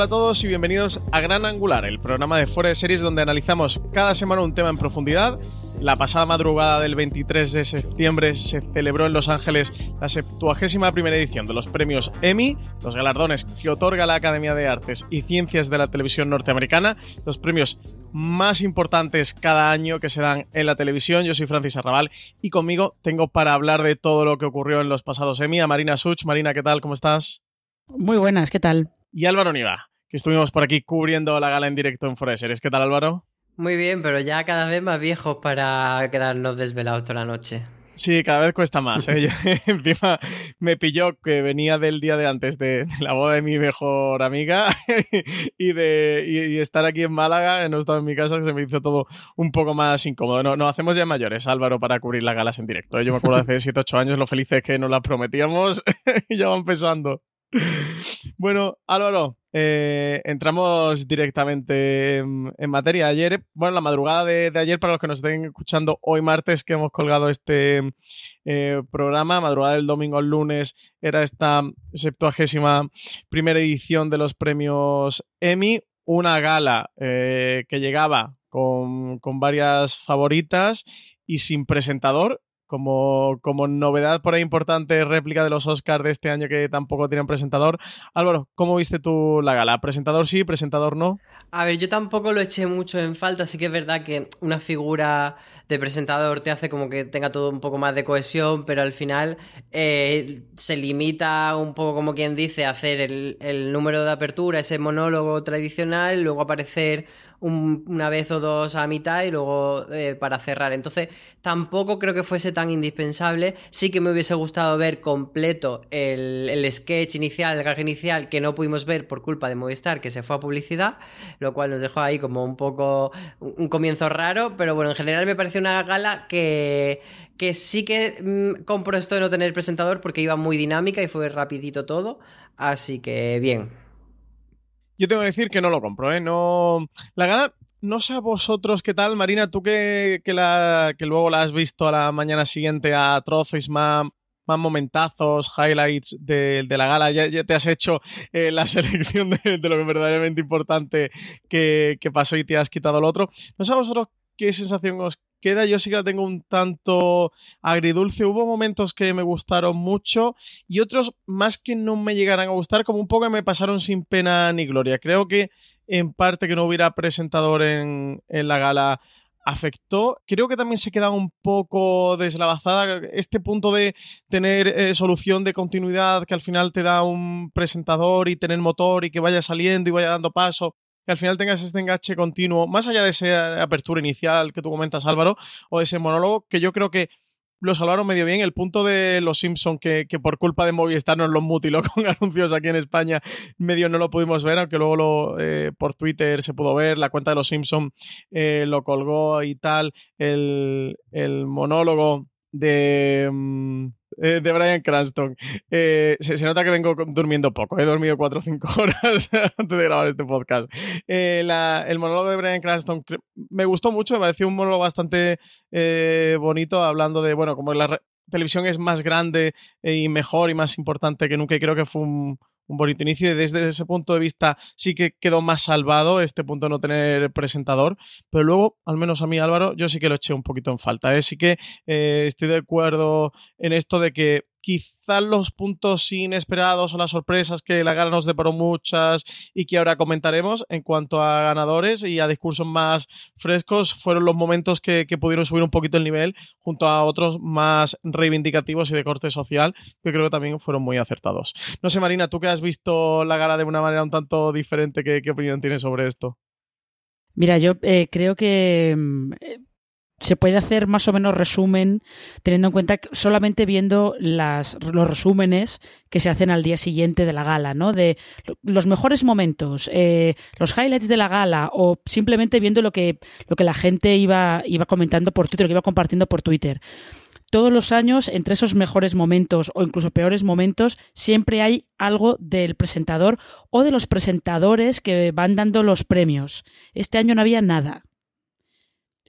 Hola a todos y bienvenidos a Gran Angular, el programa de fuera de series donde analizamos cada semana un tema en profundidad. La pasada madrugada del 23 de septiembre se celebró en Los Ángeles la 71 primera edición de los premios Emmy, los galardones que otorga la Academia de Artes y Ciencias de la Televisión Norteamericana, los premios más importantes cada año que se dan en la televisión. Yo soy Francis Arrabal y conmigo tengo para hablar de todo lo que ocurrió en los pasados Emmy a Marina Such. Marina, ¿qué tal? ¿Cómo estás? Muy buenas, ¿qué tal? y Álvaro Niva, que estuvimos por aquí cubriendo la gala en directo en Fuera Series. ¿Qué tal, Álvaro? Muy bien, pero ya cada vez más viejos para quedarnos desvelados toda la noche. Sí, cada vez cuesta más. ¿eh? Encima me pilló que venía del día de antes de, la boda de mi mejor amiga y de estar aquí en Málaga, no estaba en mi casa, que se me hizo todo un poco más incómodo. No, no hacemos ya mayores, Álvaro, para cubrir las galas en directo. ¿eh? Yo me acuerdo hace 7 8 años lo felices que nos las prometíamos y ya van empezando. Bueno, Álvaro, eh, entramos directamente en, materia. Ayer, bueno, la madrugada de, ayer, para los que nos estén escuchando hoy martes, que hemos colgado este eh, programa, madrugada del domingo al lunes, era esta septuagésima primera edición de los premios Emmy, una gala eh, que llegaba con, con varias favoritas y sin presentador como, como novedad por ahí importante, réplica de los Oscars de este año que tampoco tienen presentador. Álvaro, ¿cómo viste tú la gala? ¿Presentador sí, presentador no? A ver, yo tampoco lo eché mucho en falta, sí que es verdad que una figura de presentador te hace como que tenga todo un poco más de cohesión, pero al final eh, se limita un poco como quien dice a hacer el, el número de apertura, ese monólogo tradicional, luego aparecer una vez o dos a mitad y luego eh, para cerrar. Entonces, tampoco creo que fuese tan indispensable. Sí que me hubiese gustado ver completo el, sketch inicial, el gag inicial, que no pudimos ver por culpa de Movistar, que se fue a publicidad, lo cual nos dejó ahí como un poco un comienzo raro, pero bueno, en general me pareció una gala que, que sí que mm, compro esto de no tener presentador porque iba muy dinámica y fue rapidito todo, así que bien. Yo tengo que decir que no lo compro, ¿eh? No. La gana, no sé a vosotros qué tal, Marina, tú que, que, la, que luego la has visto a la mañana siguiente a trozos más, más momentazos, highlights de, la gala, ya, te has hecho eh, la selección de, lo que verdaderamente importante que, que, pasó y te has quitado lo otro. No sé a vosotros qué sensación os queda. Yo sí que la tengo un tanto agridulce. Hubo momentos que me gustaron mucho y otros más que no me llegaran a gustar, como un poco me pasaron sin pena ni gloria. Creo que en parte que no hubiera presentador en, la gala afectó. Creo que también se queda un poco deslavazada este punto de tener eh, solución de continuidad que al final te da un presentador y tener motor y que vaya saliendo y vaya dando paso que al final tengas este enganche continuo, más allá de esa apertura inicial que tú comentas, Álvaro, o ese monólogo, que yo creo que lo salvaron medio bien. El punto de los Simpson que, por culpa de Movistar nos los mutiló con anuncios aquí en España, medio no lo pudimos ver, aunque luego eh, por Twitter se pudo ver, la cuenta de los Simpson eh, lo colgó y tal, el, el monólogo de... Mm, eh, de Brian Cranston. Eh, se, nota que vengo durmiendo poco. He dormido 4 o 5 horas antes de grabar este podcast. Eh, el monólogo de Brian Cranston me gustó mucho. Me pareció un monólogo bastante bonito, hablando de, bueno, como la televisión es más grande y mejor y más importante que nunca. Y creo que fue un, un bonito inicio y desde ese punto de vista sí que quedó más salvado este punto de no tener presentador, pero luego, al menos a mí Álvaro, yo sí que lo eché un poquito en falta. ¿eh? Sí que eh, estoy de acuerdo en esto de que quizás los puntos inesperados o las sorpresas que la gala nos deparó muchas y que ahora comentaremos en cuanto a ganadores y a discursos más frescos fueron los momentos que, pudieron subir un poquito el nivel junto a otros más reivindicativos y de corte social que creo que también fueron muy acertados. No sé, Marina, tú que has visto la gala de una manera un tanto diferente, ¿qué, opinión tienes sobre esto? Mira, yo eh, creo que mm, se puede hacer más o menos resumen teniendo en cuenta que solamente viendo las, los resúmenes que se hacen al día siguiente de la gala, ¿no? De los mejores momentos, eh, los highlights de la gala o simplemente viendo lo que, lo que la gente iba, iba comentando por Twitter, lo que iba compartiendo por Twitter. Todos los años, entre esos mejores momentos o incluso peores momentos, siempre hay algo del presentador o de los presentadores que van dando los premios. Este año no había nada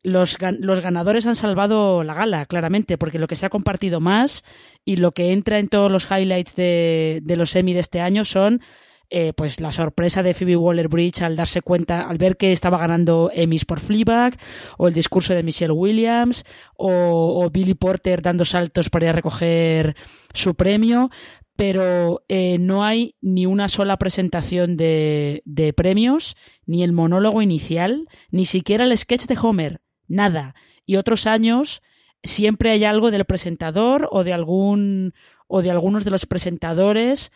los, los, ganadores han salvado la gala, claramente, porque lo que se ha compartido más y lo que entra en todos los highlights de, los Emmy de este año son eh, pues la sorpresa de Phoebe Waller-Bridge al darse cuenta, al ver que estaba ganando Emmys por Fleabag, o el discurso de Michelle Williams, o, Billy Porter dando saltos para ir a recoger su premio, pero eh, no hay ni una sola presentación de, de premios, ni el monólogo inicial, ni siquiera el sketch de Homer nada. Y otros años siempre hay algo del presentador o de algún o de algunos de los presentadores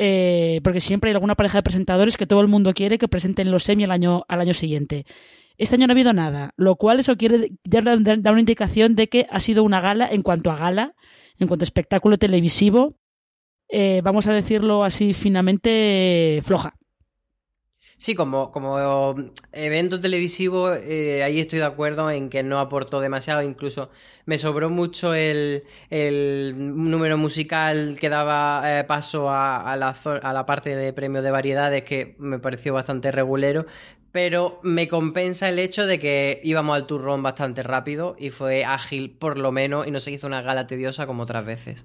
eh, porque siempre hay alguna pareja de presentadores que todo el mundo quiere que presenten los semi al año, al año siguiente. Este año no ha habido nada, lo cual eso quiere dar, una indicación de que ha sido una gala en cuanto a gala, en cuanto a espectáculo televisivo, eh, vamos a decirlo así finamente, floja. Sí, como, como evento televisivo, eh, ahí estoy de acuerdo en que no aportó demasiado. Incluso me sobró mucho el, número musical que daba eh, paso a, la, a la parte de premios de variedades, que me pareció bastante regulero. Pero me compensa el hecho de que íbamos al turrón bastante rápido y fue ágil por lo menos y no se hizo una gala tediosa como otras veces.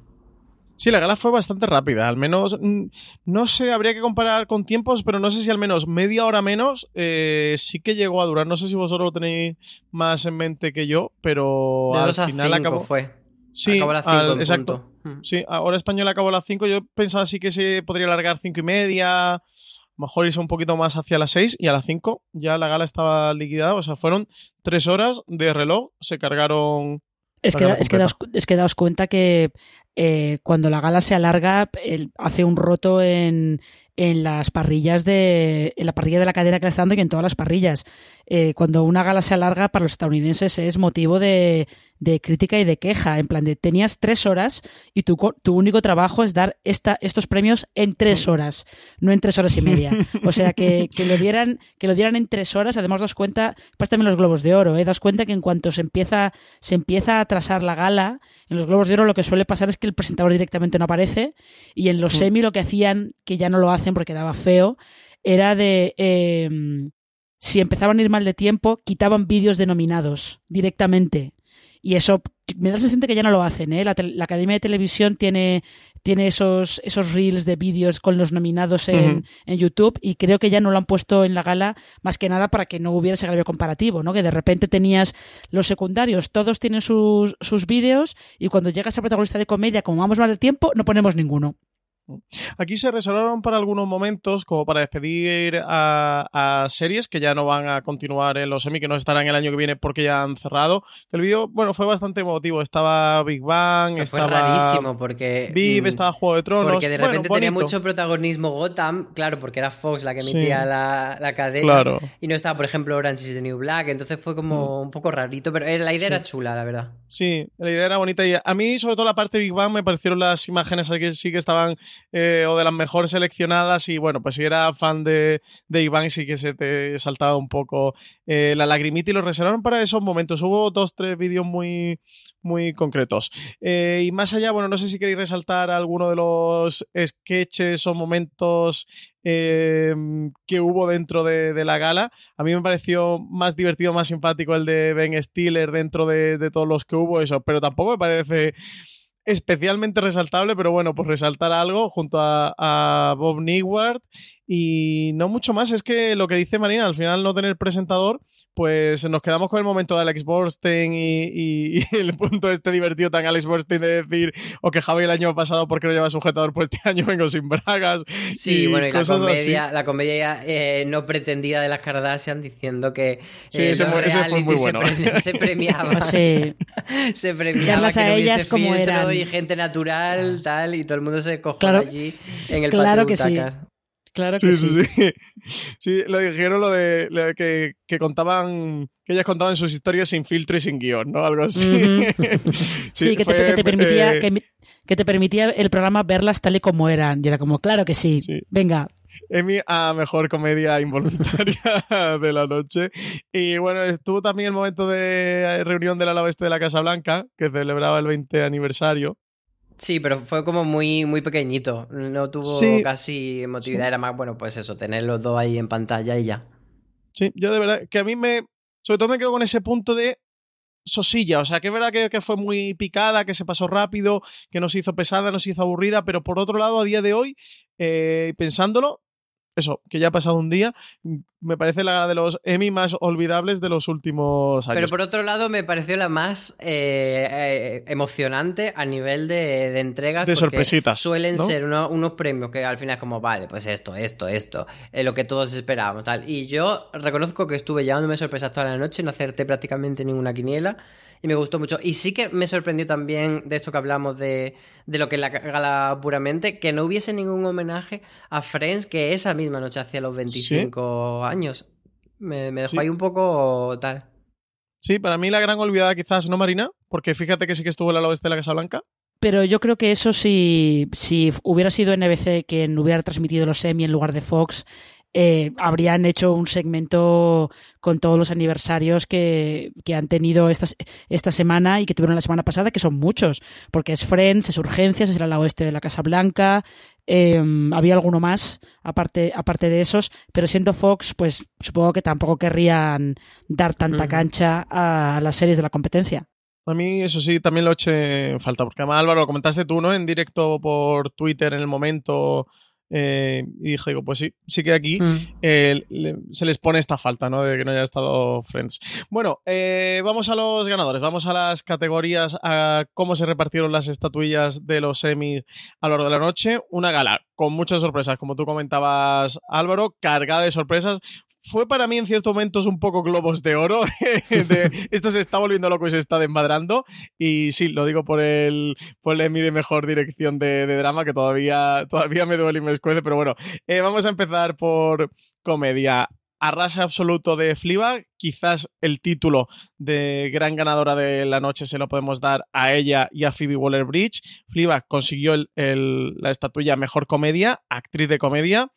Sí, la gala fue bastante rápida. Al menos, mm, no sé, habría que comparar con tiempos, pero no sé si al menos media hora menos eh, sí que llegó a durar. No sé si vosotros lo tenéis más en mente que yo, pero al final acabó. fue. Sí, acabó a las 5. Exacto. Hmm. Sí, ahora español acabó a las 5. Yo pensaba sí que se podría alargar 5 y media. Mejor irse un poquito más hacia las 6 y a las 5 ya la gala estaba liquidada. O sea, fueron 3 horas de reloj. Se cargaron es que, es, que daos, es que daos cuenta que eh, cuando la gala se alarga, hace un roto en, en las parrillas de en la parrilla de la cadena que está dando y en todas las parrillas. Eh, cuando una gala se alarga para los estadounidenses es motivo de, de, crítica y de queja. En plan de tenías tres horas y tu, tu único trabajo es dar esta, estos premios en tres horas, no en tres horas y media. O sea que, que lo dieran, que lo dieran en tres horas, además das cuenta, pues también los globos de oro, ¿eh? das cuenta que en cuanto se empieza, se empieza a atrasar la gala, en los Globos de Oro lo que suele pasar es que el presentador directamente no aparece y en los mm. semi lo que hacían, que ya no lo hacen porque daba feo, era de... Em, si empezaban a ir mal de tiempo, quitaban vídeos denominados directamente. Y eso me da la sensación de que ya no lo hacen. ¿eh? La, Academia de Televisión tiene, tiene esos, esos reels de vídeos con los nominados en, en, YouTube y creo que ya no lo han puesto en la gala más que nada para que no hubiera ese grave comparativo, ¿no? que de repente tenías los secundarios, todos tienen sus, sus vídeos y cuando llegas a protagonista de comedia, como vamos mal de tiempo, no ponemos ninguno. Aquí se reservaron para algunos momentos, como para despedir a, series que ya no van a continuar en los semi, que no estarán el año que viene porque ya han cerrado. El vídeo, bueno, fue bastante emotivo. Estaba Big Bang, estaba. Fue rarísimo porque. Viv, mm, estaba Juego de Tronos. Porque de repente tenía mucho protagonismo Gotham, claro, porque era Fox la que emitía la, la, cadena. Y no estaba, por ejemplo, Orange is the New Black. Entonces fue como mm. un poco rarito, pero la idea era chula, la verdad. Sí, la idea era bonita. Y a mí, sobre todo, la parte de Big Bang me parecieron las imágenes que sí que estaban eh, o de las mejores seleccionadas y bueno, pues si era fan de, de Iván sí que se te saltaba un poco eh, la lagrimita y lo reservaron para esos momentos. Hubo dos, tres vídeos muy, muy concretos. Eh, y más allá, bueno, no sé si queréis resaltar alguno de los sketches o momentos que hubo dentro de, de, la gala. A mí me pareció más divertido, más simpático el de Ben Stiller dentro de, de todos los que hubo, eso, pero tampoco me parece especialmente resaltable, pero bueno, pues resaltar algo junto a, Bob Newhart Y no mucho más, es que lo que dice Marina, al final no tener presentador, pues nos quedamos con el momento de Alex Borstein y, el punto este divertido tan Alex Borstein de decir, o que Javi el año pasado porque no lleva sujetador, pues este año vengo sin bragas. Sí, bueno, y la comedia, la comedia eh, no pretendida de las Kardashian diciendo que sí, ese, fue muy bueno. se, premiaba. sí. se premiaba que a ellas como eran. y gente natural, tal, y todo el mundo se cogió allí en el claro que sí. Claro que sí. Sí, sí. sí lo dijeron lo de, que, que, contaban, que ellas contaban sus historias sin filtro y sin guion, ¿no? Algo así. sí, que, te, permitía, eh, que, te permitía el programa verlas tal y como eran. Y era como, claro que sí. Venga, Emi a mejor comedia involuntaria de la noche. Y bueno, estuvo también el momento de reunión del ala oeste de la Casa Blanca, que celebraba el 20 aniversario. Sí, pero fue como muy, muy pequeñito. No tuvo casi emotividad. Era más, bueno, pues eso, tener los dos ahí en pantalla y ya. Sí, yo de verdad que a mí me. Sobre todo me quedo con ese punto de sosilla. O sea, que es verdad que, que, fue muy picada, que se pasó rápido, que no se hizo pesada, no se hizo aburrida, pero por otro lado, a día de hoy, eh, pensándolo, eso, que ya ha pasado un día, mm, me parece la de los Emmy más olvidables de los últimos años. Pero por otro lado, me pareció la más eh, eh, emocionante a nivel de, de entregas. De sorpresitas. Suelen ser unos premios que al final es como, vale, pues esto, esto, esto, es lo que todos esperábamos, tal. Y yo reconozco que estuve llevándome sorpresas toda la noche, no acerté prácticamente ninguna quiniela y me gustó mucho. Y sí que me sorprendió también de esto que hablamos de, de lo que es la gala puramente, que no hubiese ningún homenaje a Friends que esa misma noche hacía los 25 años. Me, dejó ahí un poco tal. Sí, para mí la gran olvidada quizás, ¿no, Marina? Porque fíjate que sí que estuvo el ala oeste de la Casa Blanca. Pero yo creo que eso si, si hubiera sido NBC quien hubiera transmitido los semi en lugar de Fox, eh, habrían hecho un segmento con todos los aniversarios que, que, han tenido esta, esta semana y que tuvieron la semana pasada, que son muchos, porque es Friends, es Urgencias, es el ala oeste de la Casa Blanca, em, había alguno más aparte, aparte de esos, pero siendo Fox, pues supongo que tampoco querrían dar tanta cancha a las series de la competencia. A mí eso sí, también lo eché en falta, porque además Álvaro, lo comentaste tú, ¿no? En directo por Twitter en el momento eh, y dije, digo, pues sí, sí que aquí mm. eh, se les pone esta falta, ¿no? De que no haya estado Friends. Bueno, eh, vamos a los ganadores, vamos a las categorías, a cómo se repartieron las estatuillas de los semis a lo largo de la noche. Una gala con muchas sorpresas, como tú comentabas, Álvaro, cargada de sorpresas fue para mí en ciertos momentos un poco globos de oro. esto se está volviendo loco y se está desmadrando. Y sí, lo digo por el, por el Emmy de mejor dirección de, drama, que todavía, todavía me duele y me escuece. Pero bueno, eh, vamos a empezar por comedia arrase absoluto de Fleabag. Quizás el título de gran ganadora de la noche se lo podemos dar a ella y a Phoebe Waller-Bridge. Fleabag consiguió la estatuilla Mejor Comedia, actriz de comedia,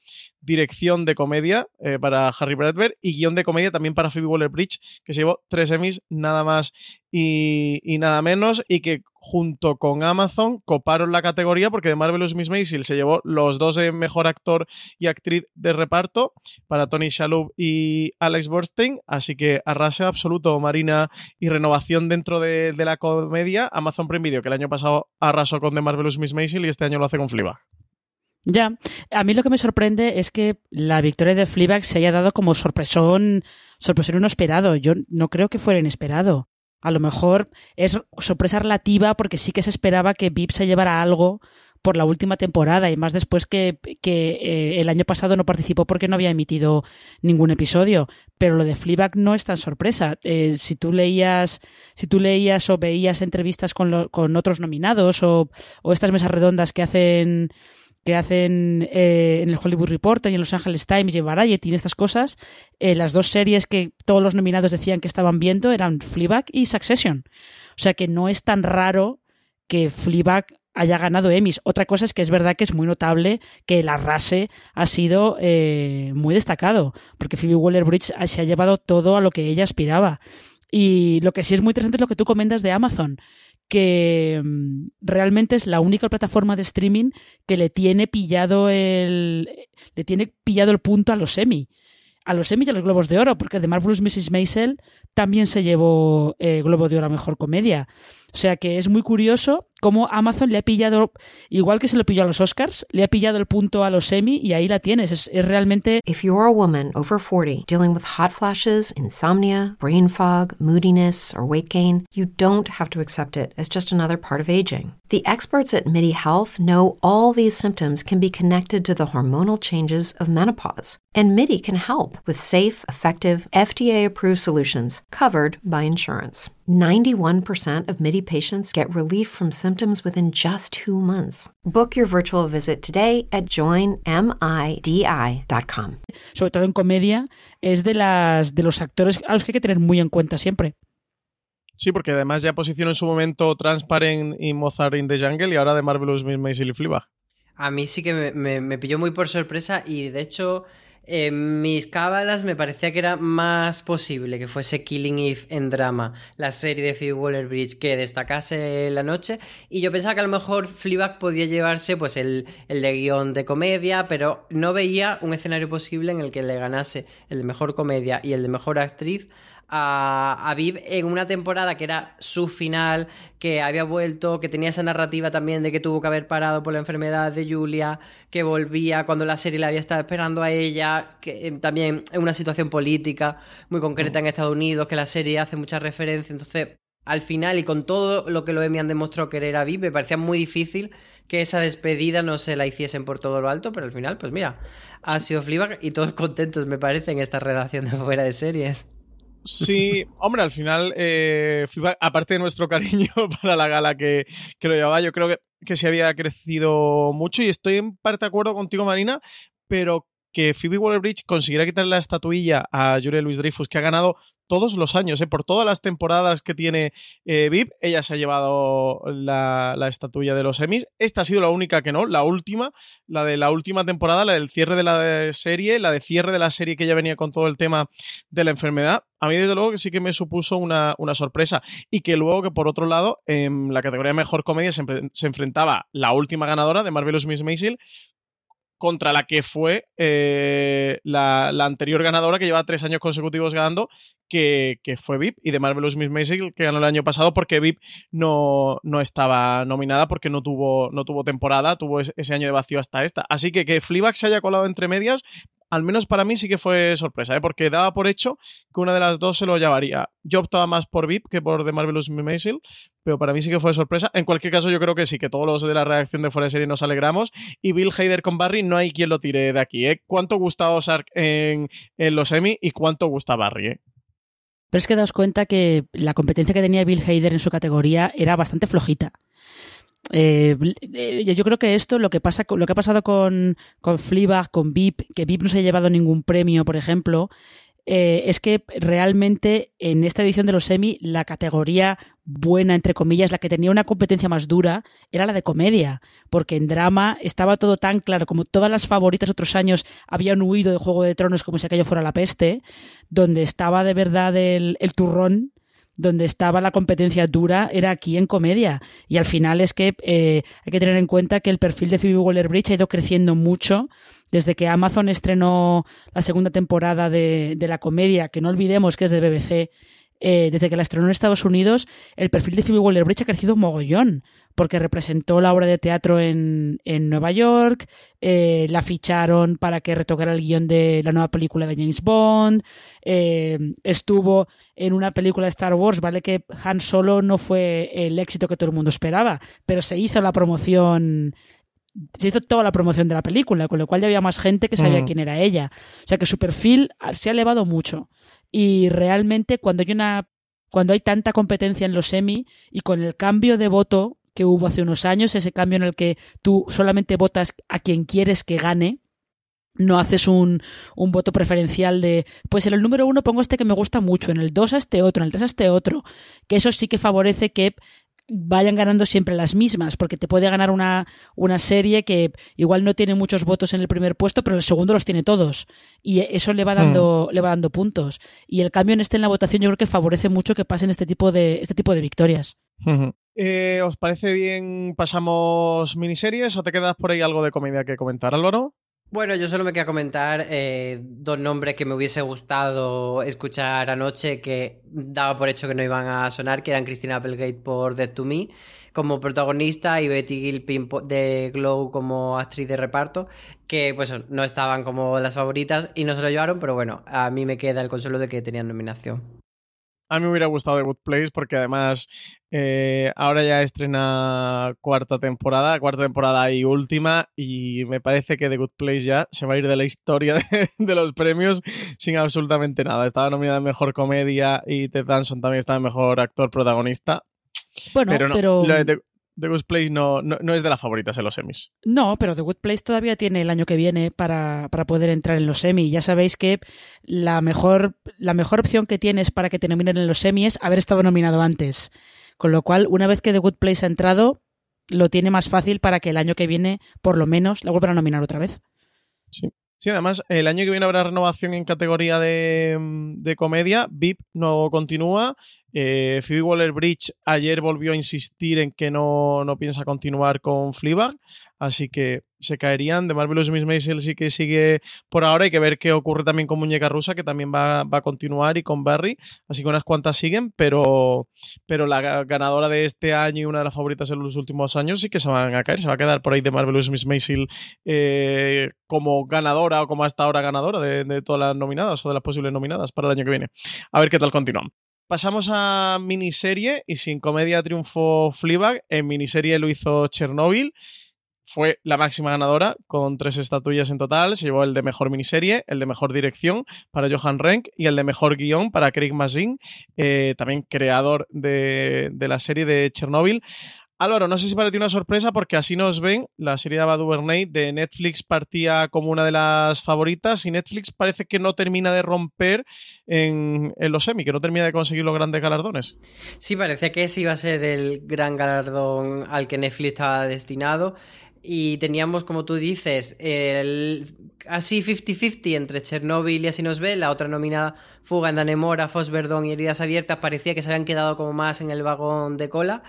dirección de comedia eh, para Harry Bradbury y guion de comedia también para Phoebe Waller-Bridge, que se llevó tres Emmys, nada más y, nada menos, y que junto con Amazon coparon la categoría porque de Marvelous Miss Maisel se llevó los dos de mejor actor y actriz de reparto para Tony Shalhoub y Alex Borstein, así que arrase absoluto Marina y renovación dentro de, la comedia Amazon Prime Video que el año pasado arrasó con The Marvelous Miss Maisel y este año lo hace con Fleabag. Ya, a mí lo que me sorprende es que la victoria de Fleabag se haya dado como sorpresón, sorpresón inesperado. Yo no creo que fuera inesperado. A lo mejor es sorpresa relativa porque sí que se esperaba que VIP se llevara algo por la última temporada y más después que, eh, el año pasado no participó porque no había emitido ningún episodio. Pero lo de Fleabag no es tan sorpresa. Eh, si tú leías, si tú leías o veías entrevistas con, con otros nominados o, o estas mesas redondas que hacen que hacen eh, en el Hollywood Reporter y en Los Angeles Times y en Variety y estas cosas, eh, las dos series que todos los nominados decían que estaban viendo eran Fleabag y Succession. O sea que no es tan raro que Fleabag haya ganado Emmys. Otra cosa es que es verdad que es muy notable que el arrase ha sido eh, muy destacado, porque Phoebe Waller-Bridge se ha llevado todo a lo que ella aspiraba. Y lo que sí es muy interesante es lo que tú comentas de Amazon, que mm, realmente es la única plataforma de streaming que le tiene pillado el le tiene pillado el punto a los Emmy a los Emmy y a los Globos de Oro porque The Marvelous Mrs. Maisel también se llevó eh, Globo de Oro a Mejor Comedia O sea que es muy curioso cómo Amazon le ha pillado, igual que se lo pilló a los Oscars, le ha pillado el punto a los Emmy y ahí la tienes. Es, es realmente. If you're a woman over 40 dealing with hot flashes, insomnia, brain fog, moodiness, or weight gain, you don't have to accept it as just another part of aging. The experts at MIDI Health know all these symptoms can be connected to the hormonal changes of menopause. And MIDI can help with safe, effective, FDA approved solutions covered by insurance. 91% of MIDI patients get relief from symptoms within just two months. Book your virtual visit today at joinmidi.com. Sobre todo en comedia, es de, las, de los actores a los que hay que tener muy en cuenta siempre. Sí, porque además ya posicionó en su momento Transparent y Mozart in the Jungle y ahora de Marvelous Miss Maisel y Fleabag. A mí sí que me, me, me pilló muy por sorpresa y de hecho en mis cábalas me parecía que era más posible que fuese Killing Eve en drama, la serie de Phoebe Waller-Bridge que destacase la noche y yo pensaba que a lo mejor Fleabag podía llevarse pues el, el de guion de comedia, pero no veía un escenario posible en el que le ganase el de mejor comedia y el de mejor actriz a, a Viv en una temporada que era su final, que había vuelto, que tenía esa narrativa también de que tuvo que haber parado por la enfermedad de Julia, que volvía cuando la serie la había estado esperando a ella, que eh, también en una situación política muy concreta en Estados Unidos, que la serie hace mucha referencia, entonces al final y con todo lo que los Emmy han demostrado querer a Viv, me parecía muy difícil que esa despedida no se la hiciesen por todo lo alto, pero al final, pues mira, ha sido Fleabag y todos contentos, me parece, en esta redacción de fuera de series. Sí, hombre, al final, eh, aparte de nuestro cariño para la gala que, que lo llevaba, yo creo que, que se había crecido mucho y estoy en parte de acuerdo contigo, Marina, pero que Phoebe Waller-Bridge consiguiera quitarle la estatuilla a Julia Louis-Dreyfus, que ha ganado todos los años, ¿eh? por todas las temporadas que tiene eh, VIP, ella se ha llevado la, la, estatuilla de los Emmys. Esta ha sido la única que no, la última, la de la última temporada, la del cierre de la serie, la de cierre de la serie que ella venía con todo el tema de la enfermedad. A mí, desde luego, que sí que me supuso una, una sorpresa. Y que luego, que por otro lado, en la categoría mejor comedia se, se enfrentaba la última ganadora de Marvelous Miss Maisel contra la que fue eh, la, la, anterior ganadora que lleva tres años consecutivos ganando, que, que, fue VIP, y de Marvelous Miss Maisel, que ganó el año pasado porque VIP no, no estaba nominada porque no tuvo, no tuvo temporada, tuvo ese año de vacío hasta esta. Así que que Fleabag se haya colado entre medias, al menos para mí sí que fue sorpresa, ¿eh? porque daba por hecho que una de las dos se lo llevaría. Yo optaba más por VIP que por The Marvelous Maisel, pero para mí sí que fue sorpresa. En cualquier caso, yo creo que sí, que todos los de la reacción de fuera de serie nos alegramos. Y Bill Hader con Barry, no hay quien lo tire de aquí. ¿eh? ¿Cuánto gusta Ozark en, en los Emmy y cuánto gusta Barry? ¿eh? Pero es que daos cuenta que la competencia que tenía Bill Hader en su categoría era bastante flojita. Eh, yo creo que esto, lo que pasa, lo que ha pasado con, con con VIP, que VIP no se ha llevado ningún premio, por ejemplo, eh, es que realmente en esta edición de los semi la categoría buena, entre comillas, la que tenía una competencia más dura, era la de comedia, porque en drama estaba todo tan claro, como todas las favoritas otros años habían huido de Juego de Tronos como si aquello fuera la peste, donde estaba de verdad el, el turrón donde estaba la competencia dura era aquí en comedia. Y al final es que eh, hay que tener en cuenta que el perfil de Phoebe Waller-Bridge ha ido creciendo mucho desde que Amazon estrenó la segunda temporada de, de la comedia, que no olvidemos que es de BBC. Eh, desde que la estrenó en Estados Unidos, el perfil de Phoebe Waller-Bridge ha crecido mogollón porque representó la obra de teatro en, en Nueva York, eh, la ficharon para que retocara el guion de la nueva película de James Bond, eh, estuvo en una película de Star Wars, vale que Han Solo no fue el éxito que todo el mundo esperaba, pero se hizo la promoción se hizo toda la promoción de la película, con lo cual ya había más gente que sabía mm. quién era ella. O sea que su perfil se ha elevado mucho. Y realmente cuando hay una cuando hay tanta competencia en los semi y con el cambio de voto que hubo hace unos años, ese cambio en el que tú solamente votas a quien quieres que gane, no haces un, un, voto preferencial de, pues en el número uno pongo este que me gusta mucho, en el dos a este otro, en el tres a este otro, que eso sí que favorece que vayan ganando siempre las mismas, porque te puede ganar una, una serie que igual no tiene muchos votos en el primer puesto, pero el segundo los tiene todos. Y eso le va dando, mm. le va dando puntos. Y el cambio en este en la votación yo creo que favorece mucho que pasen este tipo de, este tipo de victorias. Eh, ¿Os parece bien pasamos miniseries o te quedas por ahí algo de comedia que comentar, Álvaro? Bueno, yo solo me quería comentar eh, dos nombres que me hubiese gustado escuchar anoche que daba por hecho que no iban a sonar, que eran Christina Applegate por Dead to Me como protagonista y Betty Gilpin de Glow como actriz de reparto, que pues no estaban como las favoritas y no se lo llevaron, pero bueno, a mí me queda el consuelo de que tenían nominación. A mí me hubiera gustado The Good Place porque además eh, ahora ya estrena cuarta temporada, cuarta temporada y última, y me parece que The Good Place ya se va a ir de la historia de, los premios sin absolutamente nada. Estaba nominada en Mejor Comedia y Ted Danson también estaba en Mejor Actor Protagonista. Bueno, pero... The Good Place no, no, es de las favoritas en los semis. No, pero The Good Place todavía tiene el año que viene para, poder entrar en los semis. Ya sabéis que la mejor, la mejor opción que tienes para que te nominen en los semis es haber estado nominado antes. Con lo cual, una vez que The Good Place ha entrado, lo tiene más fácil para que el año que viene, por lo menos, la vuelvan a nominar otra vez. Sí. Sí, además, el año que viene habrá renovación en categoría de, de comedia. VIP no continúa eh, Phoebe Waller-Bridge ayer volvió a insistir en que no, piensa continuar con Fleabag, así que se caerían. De Marvelous Miss Maisel sí que sigue por ahora. Hay que ver qué ocurre también con Muñeca Rusa, que también va, a continuar, y con Barry. Así que unas cuantas siguen, pero, pero la ganadora de este año y una de las favoritas en los últimos años sí que se van a caer. Se va a quedar por ahí de Marvelous Miss Maisel eh, como ganadora o como hasta ahora ganadora de, de todas las nominadas o de las posibles nominadas para el año que viene. A ver qué tal continúan. Pasamos a miniserie y sin comedia triunfó Fleabag. En miniserie lo hizo Chernobyl. Fue la máxima ganadora con tres estatuillas en total. Se llevó el de mejor miniserie, el de mejor dirección para Johan Renck y el de mejor guion para Craig Mazin, eh, también creador de, de la serie de Chernobyl. Álvaro, no sé si para ti una sorpresa porque así nos ven. La serie de Ava DuVernay de Netflix partía como una de las favoritas y Netflix parece que no termina de romper en, los semi, que no termina de conseguir los grandes galardones. Sí, parece que ese iba a ser el gran galardón al que Netflix estaba destinado. Y teníamos, como tú dices, el así 50-50 entre Chernobyl y así nos ve. La otra nominada, Fuga en Danemora, Fosverdon y Heridas Abiertas, parecía que se habían quedado como más en el vagón de cola.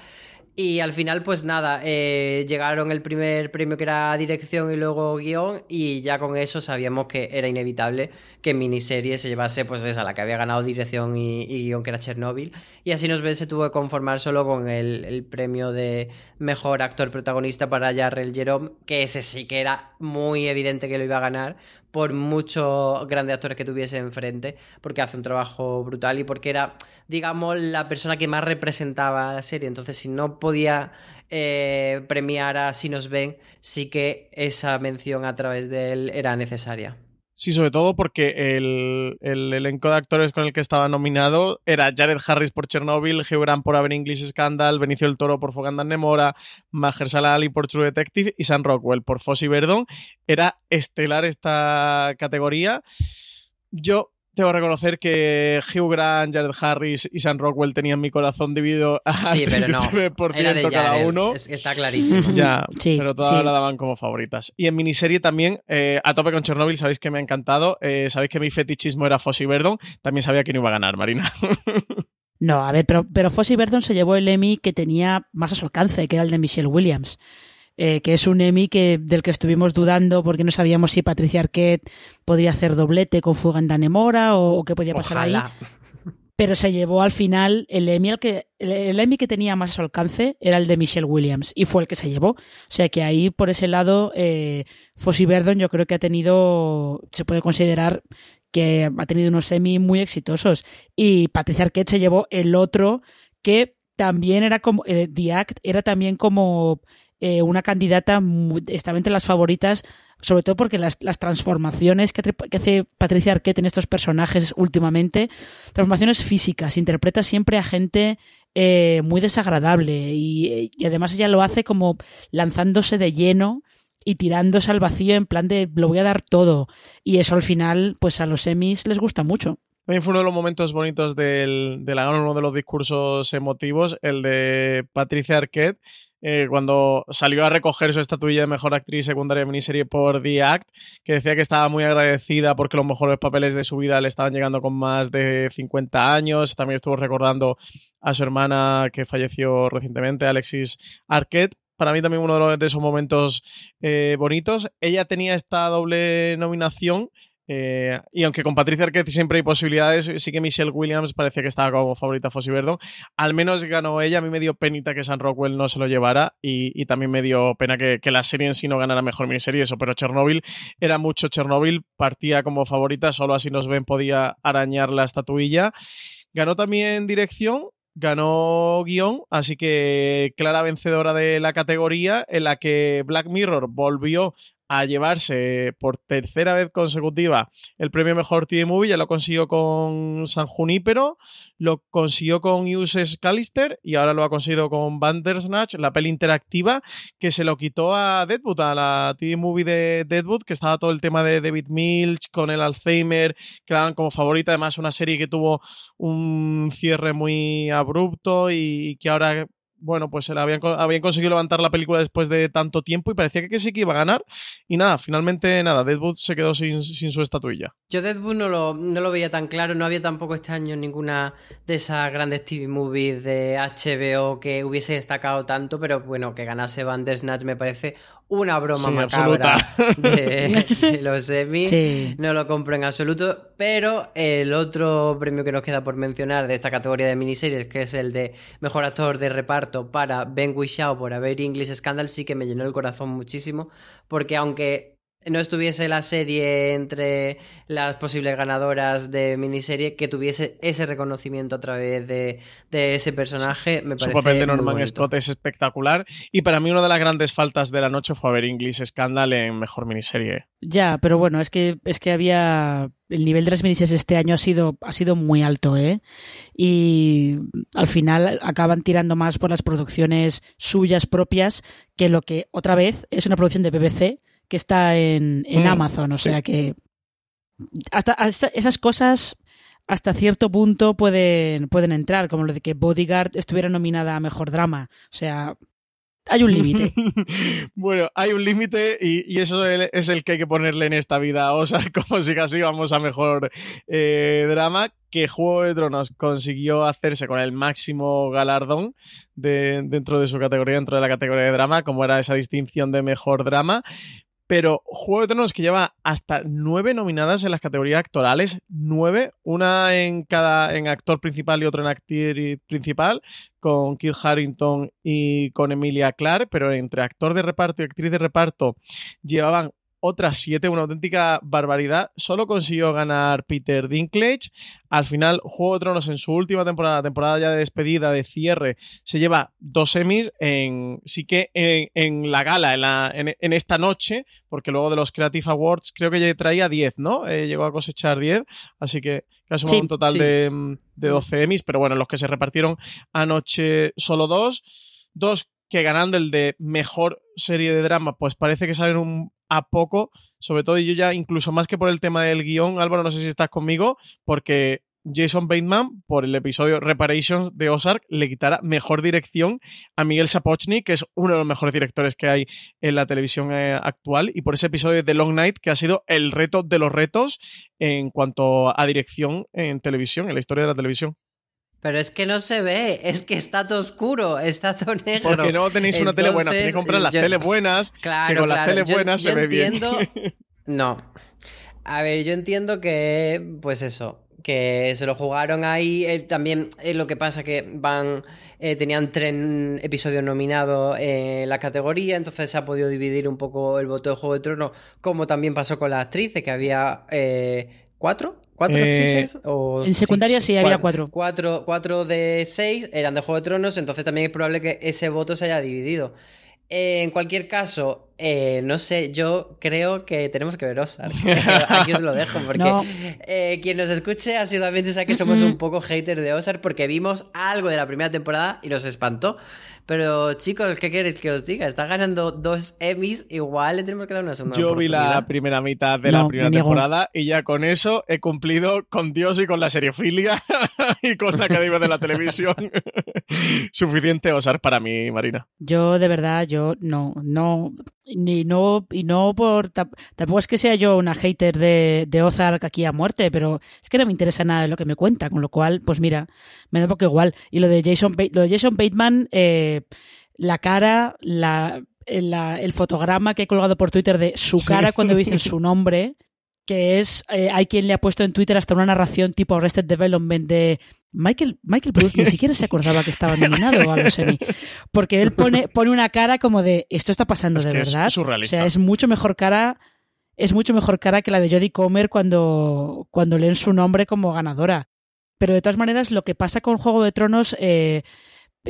Y al final, pues nada, eh, llegaron el primer premio que era dirección y luego guion, y ya con eso sabíamos que era inevitable que miniserie se llevase, pues esa, la que había ganado dirección y, guion, que era Chernobyl. Y así nos ve, se tuvo que conformar solo con el, premio de mejor actor protagonista para Jarrell Jerome, que ese sí que era muy evidente que lo iba a ganar, por muchos grandes actores que tuviese enfrente, porque hace un trabajo brutal y porque era, digamos, la persona que más representaba la serie. Entonces, si no podía eh, premiar a Si nos ven, sí que esa mención a través de él era necesaria. Sí, sobre todo porque el, elenco de actores con el que estaba nominado era Jared Harris por Chernobyl, Hugh Grant por Aver English Scandal, Benicio del Toro por Foganda Nemora, Mahershala Ali por True Detective y Sam Rockwell por Fossey Verdon. Era estelar esta categoría. Yo tengo que reconocer que Hugh Grant, Jared Harris y Sam Rockwell tenían mi corazón dividido a sí, pero no. Era de cada uno. está clarísimo. ya, pero todas la daban como favoritas. Y en miniserie también, eh, a tope con Chernobyl, sabéis que me ha encantado. Eh, sabéis que mi fetichismo era Fossey Verdon. También sabía que no iba a ganar, Marina. no, a ver, pero, pero Fossey Verdon se llevó el Emmy que tenía más a su alcance, que era el de Michelle Williams. Eh, que es un Emmy que, del que estuvimos dudando porque no sabíamos si Patricia Arquette podía hacer doblete con Fuga en Danemora o, qué podía pasar ahí. Pero se llevó al final el Emmy, el, que, el, Emmy que tenía más alcance era el de Michelle Williams y fue el que se llevó. O sea que ahí, por ese lado, eh, Fossey Verdon yo creo que ha tenido, se puede considerar que ha tenido unos Emmy muy exitosos. Y Patricia Arquette se llevó el otro que también era como, eh, The Act era también como eh, una candidata, estaba entre las favoritas, sobre todo porque las, transformaciones que, hace Patricia Arquette en estos personajes últimamente, transformaciones físicas, interpreta siempre a gente eh, muy desagradable y, además ella lo hace como lanzándose de lleno y tirándose al vacío en plan de lo voy a dar todo y eso al final pues a los semis les gusta mucho. También fue uno de los momentos bonitos del, de la uno de los discursos emotivos, el de Patricia Arquette, eh, cuando salió a recoger su estatuilla de mejor actriz secundaria de miniserie por The Act, que decía que estaba muy agradecida porque los mejores papeles de su vida le estaban llegando con más de 50 años. También estuvo recordando a su hermana que falleció recientemente, Alexis Arquette. para mí también uno de, esos momentos eh, bonitos. Ella tenía esta doble nominación eh, y aunque con Patricia Arquette siempre hay posibilidades, sí que Michelle Williams parecía que estaba como favorita Fossi Verdon. Al menos ganó ella. A mí me dio penita que San Rockwell no se lo llevara y, también me dio pena que, la serie en sí no ganara mejor miniserie. Eso, pero Chernobyl era mucho Chernobyl. Partía como favorita, solo así nos ven, podía arañar la estatuilla. Ganó también dirección, ganó guion, así que clara vencedora de la categoría en la que Black Mirror volvió a llevarse por tercera vez consecutiva el premio Mejor TV Movie. Ya lo consiguió con San Junípero, lo consiguió con Uses Callister y ahora lo ha conseguido con Bandersnatch, la peli interactiva que se lo quitó a Deadwood, a la TV Movie de Deadwood, que estaba todo el tema de David Milch con el Alzheimer, que como favorita. Además, una serie que tuvo un cierre muy abrupto y que ahora bueno, pues habían, habían conseguido levantar la película después de tanto tiempo y parecía que sí que iba a ganar. Y nada, finalmente nada, Deadwood se quedó sin, su estatuilla. Yo Deadwood no lo, no lo veía tan claro, no había tampoco este año ninguna de esas grandes TV movies de HBO que hubiese destacado tanto, pero bueno, que ganase Bandersnatch me parece una broma macabra de, los Emmy. No lo compro en absoluto. Pero el otro premio que nos queda por mencionar de esta categoría de miniseries, que es el de mejor actor de reparto para Ben Whishaw por haber English Scandal, sí que me llenó el corazón muchísimo. Porque aunque no estuviese la serie entre las posibles ganadoras de miniserie, que tuviese ese reconocimiento a través de, ese personaje, me parece. Su papel de Norman Scott es espectacular. Y para mí, una de las grandes faltas de la noche fue ver English Scandal en mejor miniserie. Ya, pero bueno, es que, es que había. El nivel de las miniseries este año ha sido, ha sido muy alto, ¿eh? Y al final acaban tirando más por las producciones suyas propias que lo que otra vez es una producción de BBC que está en, mm, Amazon. O sea que hasta, esas cosas hasta cierto punto pueden, pueden entrar, como lo de que Bodyguard estuviera nominada a Mejor Drama. O sea, hay un límite. bueno, hay un límite y, eso es el que hay que ponerle en esta vida. O sea, como si casi vamos a mejor eh, drama, que Juego de Tronos consiguió hacerse con el máximo galardón dentro de su categoría, dentro de la categoría de drama, como era esa distinción de mejor drama. Pero Juego de Tronos que lleva hasta nueve nominadas en las categorías actorales, nueve, una en cada en actor principal y otra en actriz principal, con Kit Harrington y con Emilia Clarke, pero entre actor de reparto y actriz de reparto llevaban otras siete, una auténtica barbaridad. Solo consiguió ganar Peter Dinklage. Al final, Juego de Tronos en su última temporada, temporada ya de despedida, de cierre, se lleva dos semis. En, sí que en, la gala, en, la, en, esta noche, porque luego de los Creative Awards creo que ya traía 10, ¿no? Eh, llegó a cosechar 10, así que casi un total de, de 12 emis, pero bueno, los que se repartieron anoche solo dos. Dos que ganando el de mejor serie de drama, pues parece que salen un, a poco, sobre todo yo ya incluso más que por el tema del guion, Álvaro, no sé si estás conmigo, porque Jason Bateman, por el episodio Reparations de Ozark, le quitará mejor dirección a Miguel Sapochnik, que es uno de los mejores directores que hay en la televisión eh, actual, y por ese episodio de The Long Night, que ha sido el reto de los retos en cuanto a dirección en televisión, en la historia de la televisión. Pero es que no se ve, es que está todo oscuro, está todo negro. Porque no tenéis una tele buena, tenéis que comprar las teles buenas, claro, que con las teles buenas se ve entiendo... bien. No. A ver, yo entiendo que, pues eso, que se lo jugaron ahí. Eh, también es lo que pasa que van. Eh, tenían tres episodios nominados en la categoría, entonces se ha podido dividir un poco el voto de Juego de Tronos, como también pasó con las actrices, que había eh, cuatro. ¿Cuatro eh, actrices? en secundaria sí, había cuatro. cuatro. Cuatro de seis eran de Juego de Tronos, entonces también es probable que ese voto se haya dividido. Eh, en cualquier caso, eh, no sé, yo creo que tenemos que ver Ozark. Aquí os lo dejo, porque quien nos escuche asiduamente sabe que somos un poco hater de Ozark porque vimos algo de la primera temporada y nos espantó. Pero chicos, ¿qué queréis que os diga? Está ganando dos Emmys, igual le tenemos que dar una segunda Yo vi la primera mitad de la primera temporada y ya con eso he cumplido con Dios y con la seriofilia y con la academia de la televisión. Suficiente osar para mí, Marina. Yo de verdad, yo no, no, ni no, y no por, tampoco es que sea yo una hater de, de Ozark aquí a muerte, pero es que no me interesa nada de lo que me cuenta, con lo cual, pues mira, me da poco igual. Y lo de Jason, lo de Jason Bateman, eh, la cara, la, el fotograma que he colgado por Twitter de su cara cuando dicen su nombre, que es, eh, hay quien le ha puesto en Twitter hasta una narración tipo Arrested Development de Michael, Michael Bruce ni siquiera se acordaba que estaba nominado a los Emmy. Porque él pone, pone una cara como de, esto está pasando de verdad. Es o sea, es mucho mejor cara es mucho mejor cara que la de Jodie Comer cuando, cuando leen su nombre como ganadora. Pero de todas maneras, lo que pasa con Juego de Tronos, eh,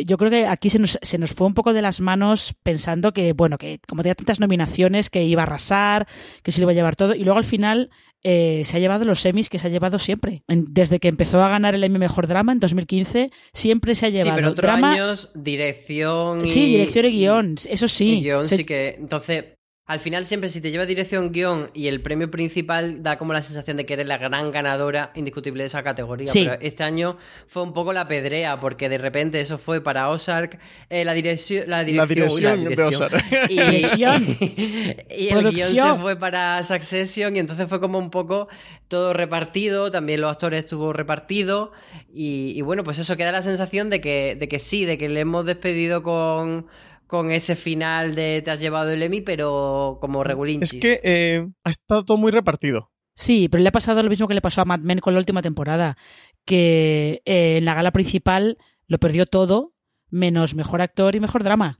yo creo que aquí se nos, se nos fue un poco de las manos pensando que, bueno, que como tenía tantas nominaciones, que iba a arrasar, que se le iba a llevar todo, y luego al final eh, se ha llevado los semis que se ha llevado siempre. Desde que empezó a ganar el Emmy Mejor Drama en 2015, siempre se ha llevado. Sí, pero otros años, dirección. Sí, dirección y guion, eso sí. guion sí que. Entonces, al final siempre si te lleva dirección guion y el premio principal da como la sensación de que eres la gran ganadora indiscutible de esa categoría. Pero este año fue un poco la pedrea porque de repente eso fue para Ozark eh, la, dirección la dirección, de Ozark. Y, y el guion se fue para Succession y entonces fue como un poco todo repartido, también los actores estuvo repartido y, y bueno, pues eso queda la sensación de que, de que sí, de que le hemos despedido con con ese final de te has llevado el Emmy, pero como regulín. Es que eh, ha estado todo muy repartido. Sí, pero le ha pasado lo mismo que le pasó a Mad Men con la última temporada, que eh, en la gala principal lo perdió todo, menos mejor actor y mejor drama.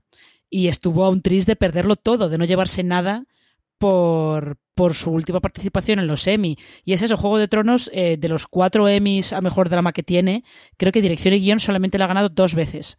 Y estuvo a un tris de perderlo todo, de no llevarse nada por, por su última participación en los Emmy. Y es eso, Juego de Tronos, eh, de los cuatro Emmys a mejor drama que tiene, creo que dirección y guion solamente lo ha ganado dos veces.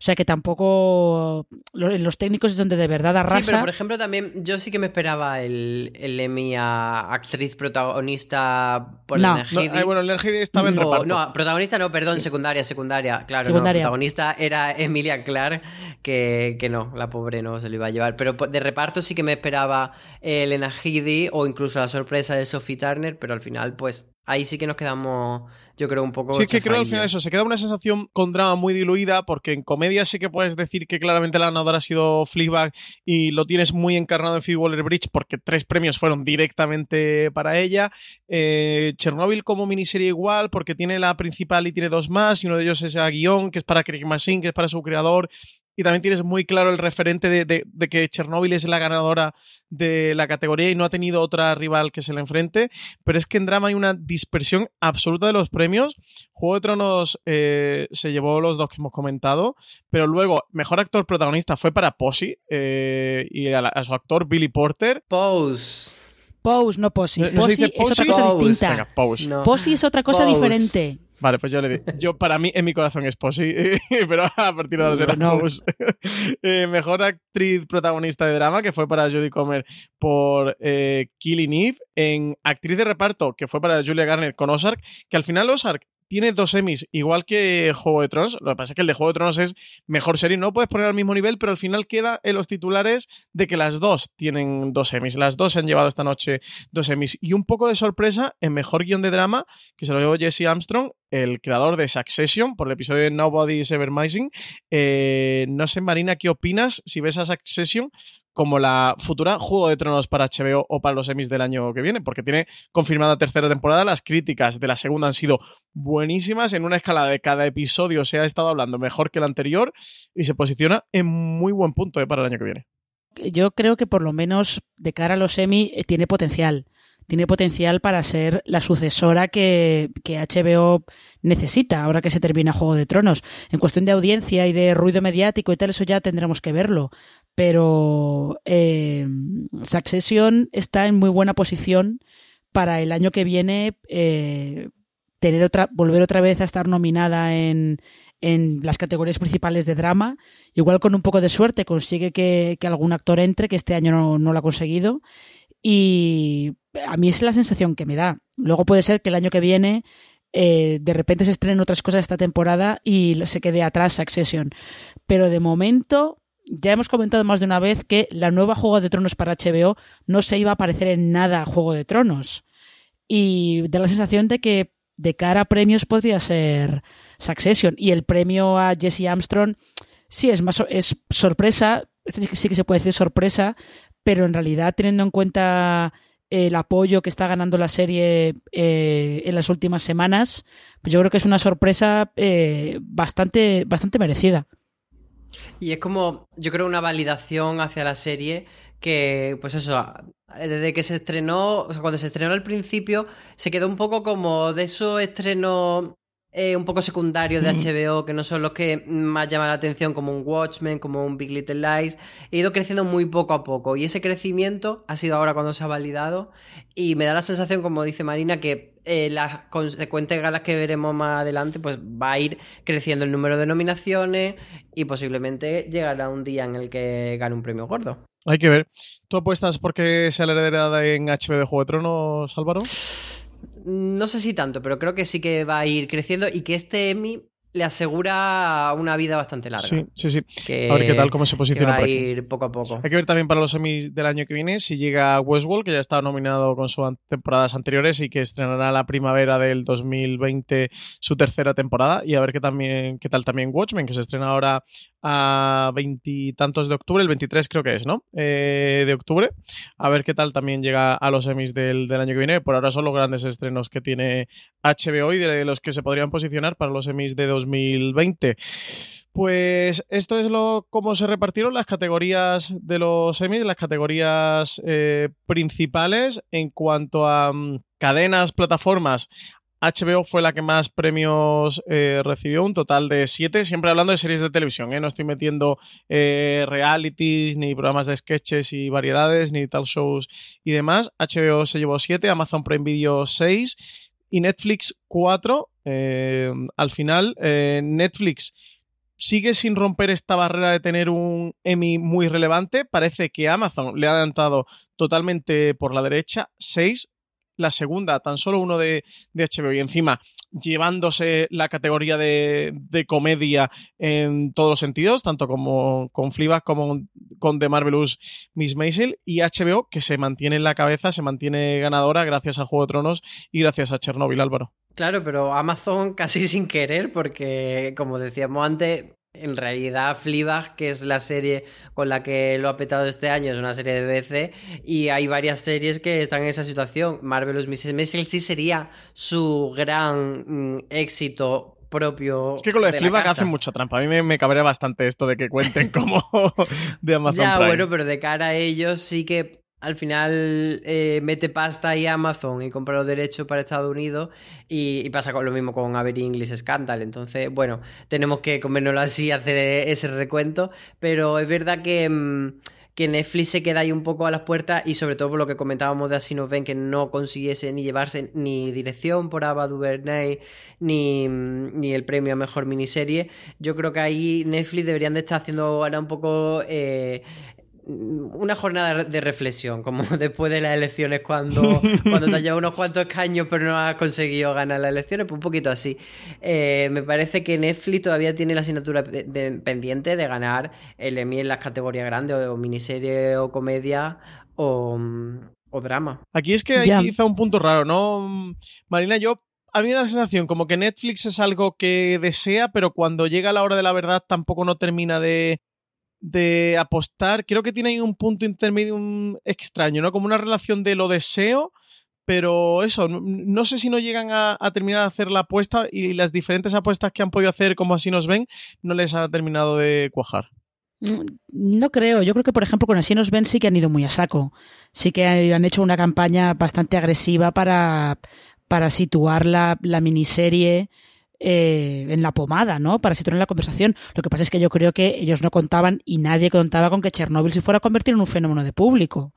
O sea que tampoco. Los técnicos es donde de verdad arrasa. Sí, pero por ejemplo, también yo sí que me esperaba el, el Emmy a actriz protagonista por no. no bueno, el estaba en reparto. No, protagonista no, perdón, secundaria, secundaria. Claro, secundaria. protagonista era Emilia Clark, que, que, no, la pobre no se lo iba a llevar. Pero de reparto sí que me esperaba Elena Headey o incluso la sorpresa de Sophie Turner, pero al final, pues ahí sí que nos quedamos, yo creo, un poco. Sí, que creo al final eso, se queda una sensación con drama muy diluida, porque en comedia sí que puedes decir que claramente la ganadora ha sido Fleabag y lo tienes muy encarnado en Phoebe Waller Bridge, porque tres premios fueron directamente para ella. Eh, Chernobyl como miniserie igual, porque tiene la principal y tiene dos más, y uno de ellos es a guion, que es para Craig Machine, que es para su creador, y también tienes muy claro el referente de, que Chernobyl es la ganadora de la categoría y no ha tenido otra rival que se le enfrente. Pero es que en drama hay una dispersión absoluta de los premios. Juego de Tronos eh, se llevó los dos que hemos comentado, pero luego mejor actor protagonista fue para Posey eh, y a, su actor Billy Porter. Pose. Pose, no Posey. Posey es otra cosa distinta. Posey es otra cosa diferente. Vale, pues yo le digo. Yo, para mí, en mi corazón es Posey, pero a partir de ahora será no. eh, mejor actriz protagonista de drama, que fue para Jodie Comer por eh, Killing Eve. En actriz de reparto, que fue para Julia Garner con Ozark, que al final Ozark tiene dos semis, igual que Juego de Tronos. Lo que pasa es que el de Juego de Tronos es mejor serie. No puedes poner al mismo nivel, pero al final queda en los titulares de que las dos tienen dos semis. Las dos se han llevado esta noche dos semis. Y un poco de sorpresa en mejor guion de drama, que se lo llevó Jesse Armstrong, el creador de Succession, por el episodio de Nobody is Ever Missing. Eh, no sé, Marina, ¿qué opinas si ves a Succession? Como la futura Juego de Tronos para HBO o para los Emmys del año que viene, porque tiene confirmada tercera temporada. Las críticas de la segunda han sido buenísimas. En una escala de cada episodio se ha estado hablando mejor que el anterior y se posiciona en muy buen punto eh, para el año que viene. Yo creo que por lo menos de cara a los Emmy eh, tiene potencial tiene potencial para ser la sucesora que, que, HBO necesita ahora que se termina Juego de Tronos. En cuestión de audiencia y de ruido mediático y tal, eso ya tendremos que verlo pero eh, Succession está en muy buena posición para el año que viene eh, tener otra, volver otra vez a estar nominada en, en, las categorías principales de drama. Igual con un poco de suerte consigue que, que algún actor entre, que este año no, no, lo ha conseguido. Y a mí es la sensación que me da. Luego puede ser que el año que viene eh, de repente se estrenen otras cosas esta temporada y se quede atrás Succession. Pero de momento ya hemos comentado más de una vez que la nueva Juego de Tronos para HBO no se iba a parecer en nada a Juego de Tronos. Y da la sensación de que de cara a premios podría ser Succession. Y el premio a Jesse Armstrong sí es más es sorpresa, sí que se puede decir sorpresa, pero en realidad teniendo en cuenta el apoyo que está ganando la serie eh, en las últimas semanas, pues yo creo que es una sorpresa eh, bastante, bastante merecida. Y es como, yo creo, una validación hacia la serie que, pues eso, desde que se estrenó, o sea, cuando se estrenó al principio, se quedó un poco como de esos estrenos eh, un poco secundarios de HBO, que no son los que más llaman la atención, como un Watchmen, como un Big Little Lies. He ido creciendo muy poco a poco y ese crecimiento ha sido ahora cuando se ha validado y me da la sensación, como dice Marina, que eh, las consecuentes galas que veremos más adelante, pues va a ir creciendo el número de nominaciones y posiblemente llegará un día en el que gane un premio gordo. Hay que ver. ¿Tú apuestas porque sea la heredera en HBO de Juego de Tronos, Álvaro? No sé si tanto, pero creo que sí que va a ir creciendo y que este Emmy le asegura una vida bastante larga. Sí, sí, sí. a ver qué tal, cómo se posiciona. va a ir poco a poco. Hay que ver también para los semis del año que viene si llega Westworld, que ya está nominado con sus temporadas anteriores y que estrenará la primavera del 2020 su tercera temporada. Y a ver qué, también, qué tal también Watchmen, que se estrena ahora a veintitantos de octubre, el 23 creo que es, ¿no? Eh, de octubre. A ver qué tal también llega a los semis del, del año que viene. Por ahora son los grandes estrenos que tiene HBO y de los que se podrían posicionar para los semis de 2020. Pues esto es lo cómo se repartieron las categorías de los semis, las categorías eh, principales en cuanto a mm, cadenas, plataformas. HBO fue la que más premios eh, recibió, un total de siete, siempre hablando de series de televisión, ¿eh? no estoy metiendo realities, ni programas de sketches y variedades, ni tal shows y demás. HBO se llevó siete, Amazon Prime Video seis y Netflix cuatro. Eh, al final, eh, Netflix sigue sin romper esta barrera de tener un Emmy muy relevante. Parece que Amazon le ha adelantado totalmente por la derecha. Seis. La segunda, tan solo uno de, HBO. Y encima, llevándose la categoría de, comedia en todos los sentidos, tanto como con Fleabag como con The Marvelous Miss Maisel. Y HBO, que se mantiene en la cabeza, se mantiene ganadora gracias a Juego de Tronos y gracias a Chernobyl, Álvaro. Claro, pero Amazon casi sin querer, porque como decíamos antes, en realidad Fleabag, que es la serie con la que lo ha petado este año, es una serie de BBC y hay varias series que están en esa situación. Marvelous Mrs. Maisel sí sería su gran mm, éxito propio. Es que con lo de, de Fleabag hacen mucha trampa. A mí me, cabrea bastante esto de que cuenten como de Amazon. Ya, bueno, pero de cara a ellos sí que al final eh, mete pasta ahí Amazon y compra los derechos para Estados Unidos y, pasa con lo mismo con Avery English Scandal. Entonces, bueno, tenemos que comérnoslo así, hacer ese recuento, pero es verdad que... Mm, que Netflix se queda ahí un poco a las puertas y sobre todo por lo que comentábamos de Así nos ven que no consiguiese ni llevarse ni dirección por Ava DuVernay ni, mm, ni el premio a Mejor Miniserie. Yo creo que ahí Netflix deberían de estar haciendo ahora un poco eh, una jornada de reflexión, como después de las elecciones, cuando, cuando te has llevado unos cuantos escaños pero no has conseguido ganar las elecciones, pues un poquito así. Eh, me parece que Netflix todavía tiene la asignatura pendiente de ganar el Emmy en las categorías grandes, o, miniserie, o comedia, o, drama. Aquí es que hay quizá un punto raro, ¿no? Marina, yo a mí me da la sensación como que Netflix es algo que desea, pero cuando llega la hora de la verdad tampoco no termina de de apostar, creo que tiene ahí un punto intermedio extraño, ¿no? Como una relación de lo deseo, pero eso, no sé si no llegan a, terminar de hacer la apuesta y las diferentes apuestas que han podido hacer, como así nos ven, no les ha terminado de cuajar. Mm, no creo, yo creo que por ejemplo con Así nos ven sí que han ido muy a saco. Sí que han hecho una campaña bastante agresiva para, para situar la, la miniserie eh, en la pomada, ¿no? Para situar en la conversación. Lo que pasa es que yo creo que ellos no contaban y nadie contaba con que Chernóbil se fuera a convertir en un fenómeno de público.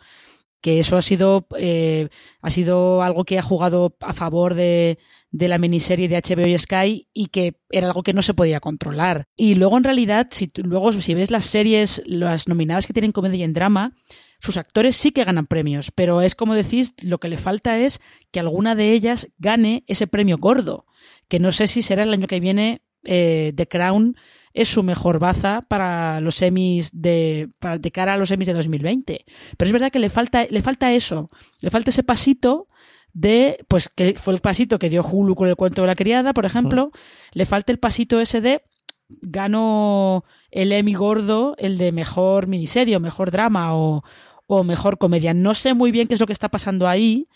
Que eso ha sido, eh, ha sido algo que ha jugado a favor de, de la miniserie de HBO y Sky y que era algo que no se podía controlar. Y luego, en realidad, si luego si ves las series, las nominadas que tienen comedia y en drama, sus actores sí que ganan premios, pero es como decís, lo que le falta es que alguna de ellas gane ese premio gordo, que no sé si será el año que viene eh, The Crown es su mejor baza para los semis de, para, de cara a los semis de 2020. Pero es verdad que le falta, le falta eso, le falta ese pasito de, pues que fue el pasito que dio Hulu con el cuento de la criada, por ejemplo, mm. le falta el pasito ese de gano el Emmy gordo, el de mejor miniserie o mejor drama o, o mejor comedia. No sé muy bien qué es lo que está pasando ahí.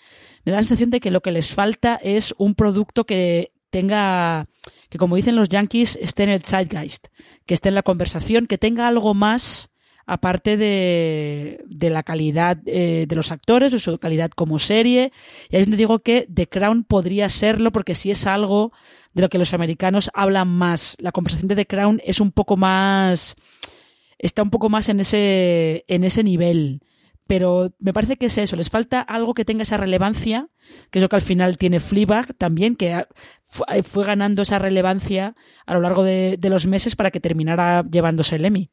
Me da la sensación de que lo que les falta es un producto que tenga, que como dicen los yankees, esté en el zeitgeist, que esté en la conversación, que tenga algo más aparte de, de la calidad eh, de los actores o su calidad como serie. Y ahí es donde digo que The Crown podría serlo porque si es algo de lo que los americanos hablan más. La conversación de The Crown es un poco más... está un poco más en ese, en ese nivel. Pero me parece que es eso, les falta algo que tenga esa relevancia, que es lo que al final tiene Fleabag también, que fue ganando esa relevancia a lo largo de, de los meses para que terminara llevándose el Emmy.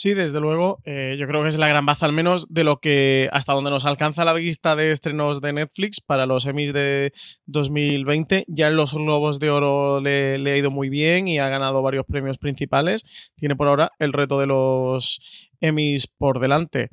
Sí, desde luego. Eh, yo creo que es la gran baza, al menos, de lo que hasta donde nos alcanza la vista de estrenos de Netflix para los Emmys de 2020. Ya en los Globos de Oro le, ha ido muy bien y ha ganado varios premios principales. Tiene por ahora el reto de los Emmys por delante.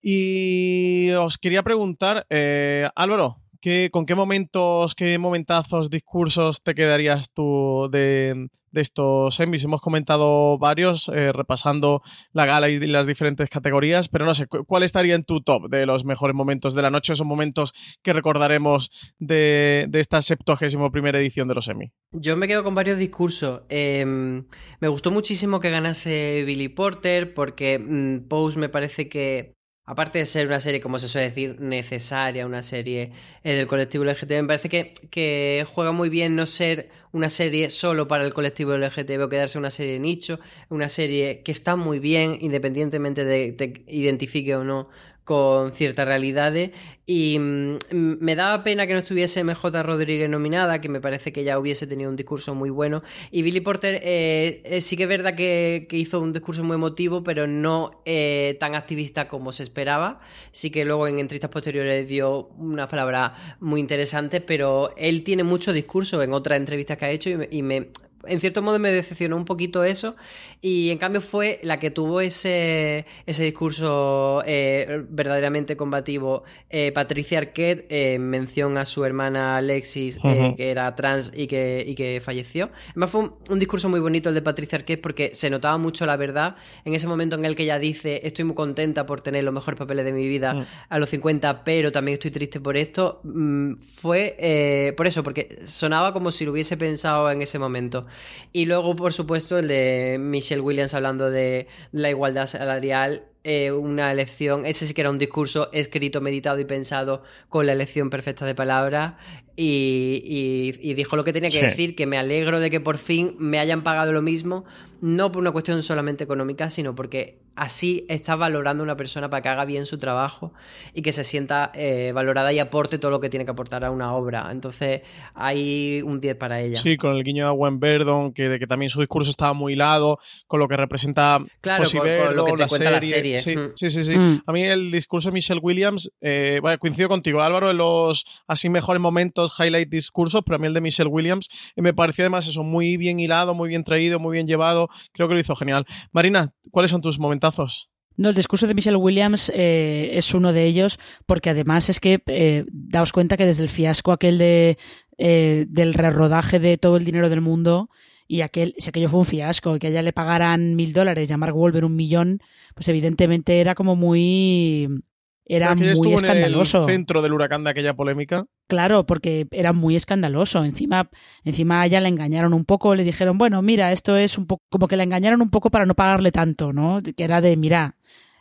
Y os quería preguntar, eh, Álvaro, ¿Con qué momentos, qué momentazos, discursos te quedarías tú de, estos Emmys? Hemos comentado varios, eh, repasando la gala y las diferentes categorías, pero no sé, ¿cuál estaría en tu top de los mejores momentos de la noche? Esos momentos que recordaremos de, esta 71 primera edición de los Emmy. Yo me quedo con varios discursos. Em, me gustó muchísimo que ganase Billy Porter, porque mm, Pose me parece que aparte de ser una serie, como se suele decir, necesaria, una serie eh, del colectivo LGTB, me parece que, que, juega muy bien no ser una serie solo para el colectivo LGTB o quedarse una serie de nicho, una serie que está muy bien, independientemente de te identifique o no con ciertas realidades y mm, me daba pena que no estuviese MJ Rodríguez nominada, que me parece que ya hubiese tenido un discurso muy bueno. Y Billy Porter eh, eh, sí que es verdad que, hizo un discurso muy emotivo, pero no eh, tan activista como se esperaba. Sí que luego en entrevistas posteriores dio unas palabras muy interesantes, pero él tiene mucho discurso en otras entrevistas que ha hecho y me en cierto modo me decepcionó un poquito eso y en cambio fue la que tuvo ese, ese discurso eh, verdaderamente combativo eh, Patricia Arquette en mención a su hermana Alexis eh, que era trans y que, y que falleció. Además fue un, discurso muy bonito el de Patricia Arquette porque se notaba mucho la verdad en ese momento en el que ella dice estoy muy contenta por tener los mejores papeles de mi vida mm. a los 50 pero también estoy triste por esto. Mm, fue por eso, porque sonaba como si lo hubiese pensado en ese momento. Y luego, por supuesto, el de Michelle Williams hablando de la igualdad salarial eh, una elección, ese sí que era un discurso escrito, meditado y pensado con la elección perfecta de palabras y, dijo lo que tenía que decir, que me alegro de que por fin me hayan pagado lo mismo, no por una cuestión solamente económica, sino porque así está valorando una persona para que haga bien su trabajo y que se sienta eh, valorada y aporte todo lo que tiene que aportar a una obra. Entonces hay un 10 para ella. Sí, con el guiño de Gwen Verdon, que, de que también su discurso estaba muy hilado, con lo que representa claro, con, lo que te cuenta la serie. Sí, sí, sí. Mm. A mí el discurso de Michelle Williams, eh, bueno, coincido contigo, Álvaro, en los así mejores momentos highlight discursos, pero a mí el de Michelle Williams eh, me pareció además eso, muy bien hilado, muy bien traído, muy bien llevado. Creo que lo hizo genial. Marina, ¿cuáles son tus momentazos? No, el discurso de Michelle Williams eh, es uno de ellos, porque además es que eh, daos cuenta que desde el fiasco aquel de del rerodaje de todo el dinero del mundo y aquel, si aquello fue un fiasco, que a ella le pagaran mil dólares y a Mark Wolver un millón, pues evidentemente era como muy era muy escandaloso. En el centro del huracán de aquella polémica. Claro, porque era muy escandaloso. Encima, encima a ella la engañaron un poco, le dijeron, bueno, mira, esto es un poco, como que la engañaron un poco para no pagarle tanto, ¿no? Que era de, mira,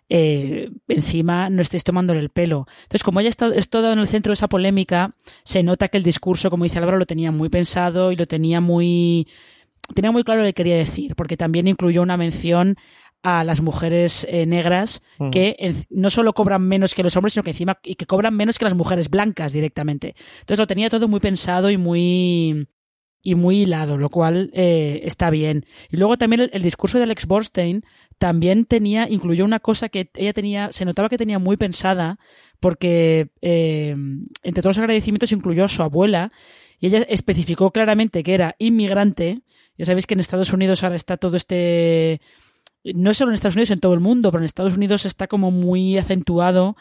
eh, encima no estéis tomándole el pelo. Entonces, como ella está, es todo en el centro de esa polémica, se nota que el discurso, como dice Álvaro, lo tenía muy pensado y lo tenía muy tenía muy claro lo que quería decir, porque también incluyó una mención a las mujeres eh, negras que no solo cobran menos que los hombres, sino que encima y que cobran menos que las mujeres blancas directamente. Entonces lo tenía todo muy pensado y muy y muy hilado, lo cual eh, está bien. Y luego también el, discurso de Alex Borstein también tenía, incluyó una cosa que ella tenía, se notaba que tenía muy pensada, porque eh, entre todos los agradecimientos incluyó a su abuela, y ella especificó claramente que era inmigrante. Ya sabéis que en Estados Unidos ahora está todo este no solo en Estados Unidos, en todo el mundo, pero en Estados Unidos está como muy acentuado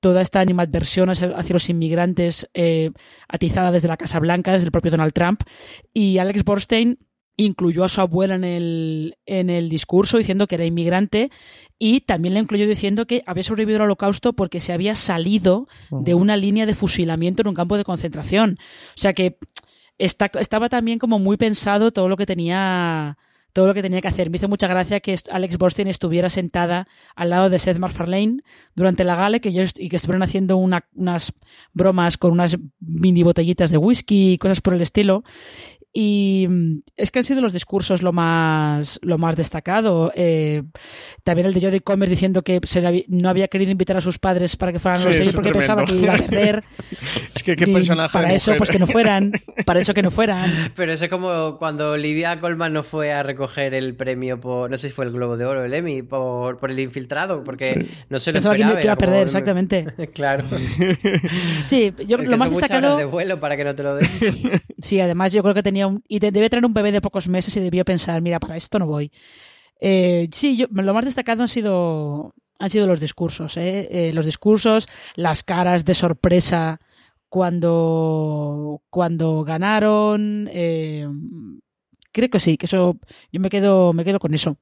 toda esta animadversión hacia, los inmigrantes eh, atizada desde la Casa Blanca, desde el propio Donald Trump. Y Alex Borstein incluyó a su abuela en el, en el discurso diciendo que era inmigrante y también le incluyó diciendo que había sobrevivido al holocausto porque se había salido de una línea de fusilamiento en un campo de concentración. O sea que estaba también como muy pensado todo lo que tenía todo lo que tenía que hacer. Me hizo mucha gracia que Alex Borstein estuviera sentada al lado de Seth MacFarlane durante la gala que ellos, y que estuvieran haciendo unas bromas con unas mini botellitas de whisky y cosas por el estilo. Y mm, es que han sido los discursos lo más, lo más destacado. Eh, también el de Jodie Comer diciendo que no había querido invitar a sus padres para que fueran a los porque pensaba que iba a perder. es que qué personaje. Para eso, pues que no fueran. Para eso que no fueran. Pero eso es como cuando Olivia Colman no fue a recoger el premio por, no sé si fue el Globo de Oro, el Emmy, por, por el infiltrado, porque no se lo pensaba que iba a perder, exactamente. claro. sí, yo lo más destacado. de vuelo para que no te lo den. sí, además yo creo que tenía y debe tener un bebé de pocos meses y debió pensar, mira, para esto no voy. Eh, sí, yo, lo más destacado han sido, han sido los discursos, ¿eh? Eh, los discursos, las caras de sorpresa cuando, cuando ganaron. creo que sí, que eso, yo me quedo, me quedo con eso.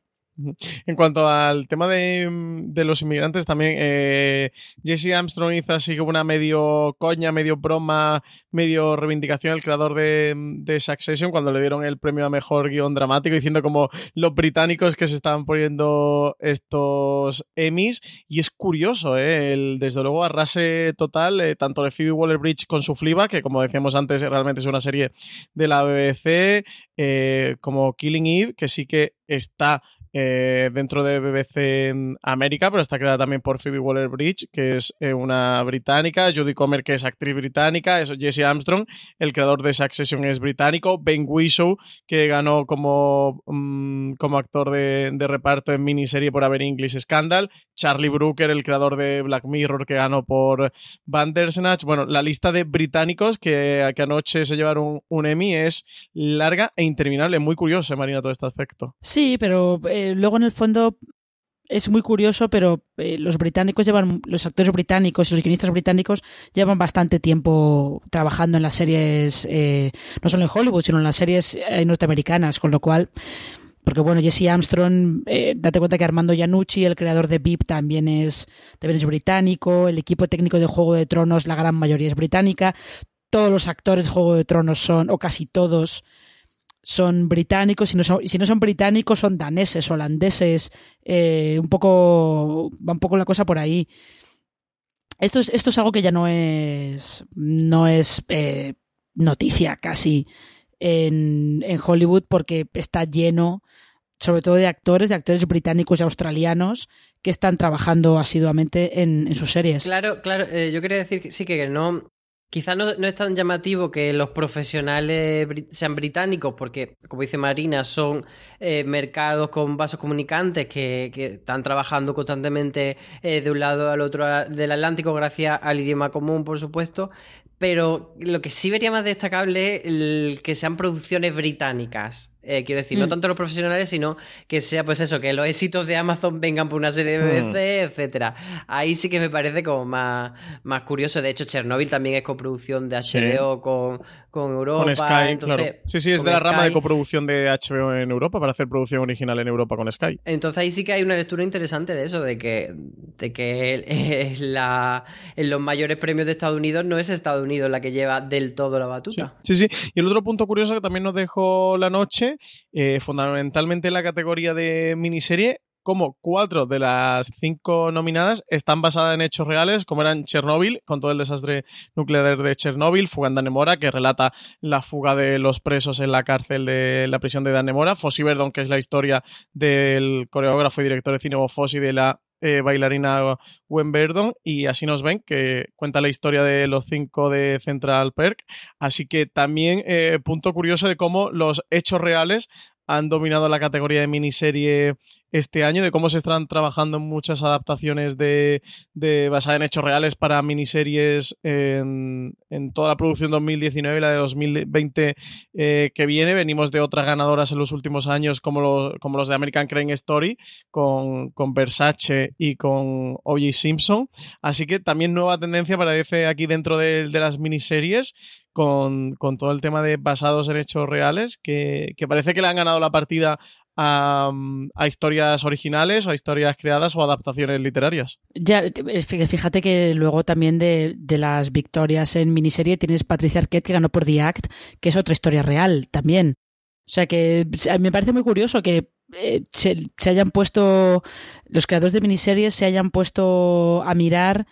En cuanto al tema de, los inmigrantes, también eh, Jesse Armstrong hizo así como una medio coña, medio broma, medio reivindicación el creador de, de, Succession cuando le dieron el premio a mejor guion dramático, diciendo como los británicos que se estaban poniendo estos Emmys. Y es curioso, ¿eh? el, desde luego arrase total, eh, tanto de Phoebe Waller-Bridge con su Fliba, que como decíamos antes, realmente es una serie de la BBC, como Killing Eve, que sí que está eh, dentro de BBC en América, pero está creada también por Phoebe Waller-Bridge, que es eh, una británica, Judy Comer, que es actriz británica, es Jesse Armstrong, el creador de Succession es británico, Ben Whishaw, que ganó como, mm, como actor de, reparto en miniserie por haber English Scandal, Charlie Brooker, el creador de Black Mirror, que ganó por Bandersnatch. Bueno, la lista de británicos que, anoche se llevaron un Emmy es larga e interminable. Muy curioso, Marina, todo este aspecto. Sí, pero eh, luego en el fondo es muy curioso, pero eh, los británicos llevan, los actores británicos y los guionistas británicos llevan bastante tiempo trabajando en las series, eh, no solo en Hollywood, sino en las series norteamericanas, con lo cual, porque bueno, Jesse Armstrong, date cuenta que Armando Iannucci, el creador de VIP, también es, también es británico, el equipo técnico de Juego de Tronos, la gran mayoría es británica, todos los actores de Juego de Tronos son, o casi todos, son británicos, si no son, si no son británicos son daneses, holandeses, eh, un poco, va un poco la cosa por ahí. Esto es, esto es algo que ya no es, no es eh, noticia casi en, en Hollywood porque está lleno sobre todo de actores, de actores británicos y australianos que están trabajando asiduamente en, sus series. Claro, claro, eh, yo quería decir que sí que no, Quizás no, es tan llamativo que los profesionales sean británicos, porque, como dice Marina, son eh, mercados con vasos comunicantes que, están trabajando constantemente eh, de un lado al otro del Atlántico, gracias al idioma común, por supuesto. Pero lo que sí vería más destacable es que sean producciones británicas. Eh, quiero decir, no mm. tanto los profesionales, sino que sea pues eso, que los éxitos de Amazon vengan por una serie de BBC, mm. etcétera. Ahí sí que me parece como más, más curioso. De hecho, Chernobyl también es coproducción de HBO con, con Europa. Con Sky, claro. Sí, sí, es de la rama de coproducción de HBO en Europa para hacer producción original en Europa con Sky. Entonces ahí sí que hay una lectura interesante de eso, de que, de que es la, en los mayores premios de Estados Unidos no es Estados Unidos la que lleva del todo la batuta. sí, sí. Y el otro punto curioso que también nos dejó la noche eh, fundamentalmente en la categoría de miniserie, como cuatro de las cinco nominadas están basadas en hechos reales, como eran Chernobyl, con todo el desastre nuclear de Chernobyl, Fuga en Danemora, que relata la fuga de los presos en la cárcel de la prisión de Danemora, Fossi Verdon, que es la historia del coreógrafo y director de cine Fossi de la eh, bailarina Gwen Verdon, y así nos ven, que cuenta la historia de los cinco de Central Perk. Así que también eh, punto curioso de cómo los hechos reales han dominado la categoría de miniserie este año, de cómo se están trabajando muchas adaptaciones de, de basadas en hechos reales para miniseries en, toda la producción 2019 y la de 2020 eh, que viene. Venimos de otras ganadoras en los últimos años, como, como los de American Crane Story, con, con Versace y con O.J. Simpson. Así que también nueva tendencia parece aquí dentro de, de las miniseries con, todo el tema de basados en hechos reales, que, parece que le han ganado la partida a, historias originales o a historias creadas o adaptaciones literarias. Ya, fíjate que luego también de, las victorias en miniserie tienes Patricia Arquette que ganó por The Act, que es otra historia real también. O sea que me parece muy curioso que eh, se, hayan puesto, los creadores de miniseries se hayan puesto a mirar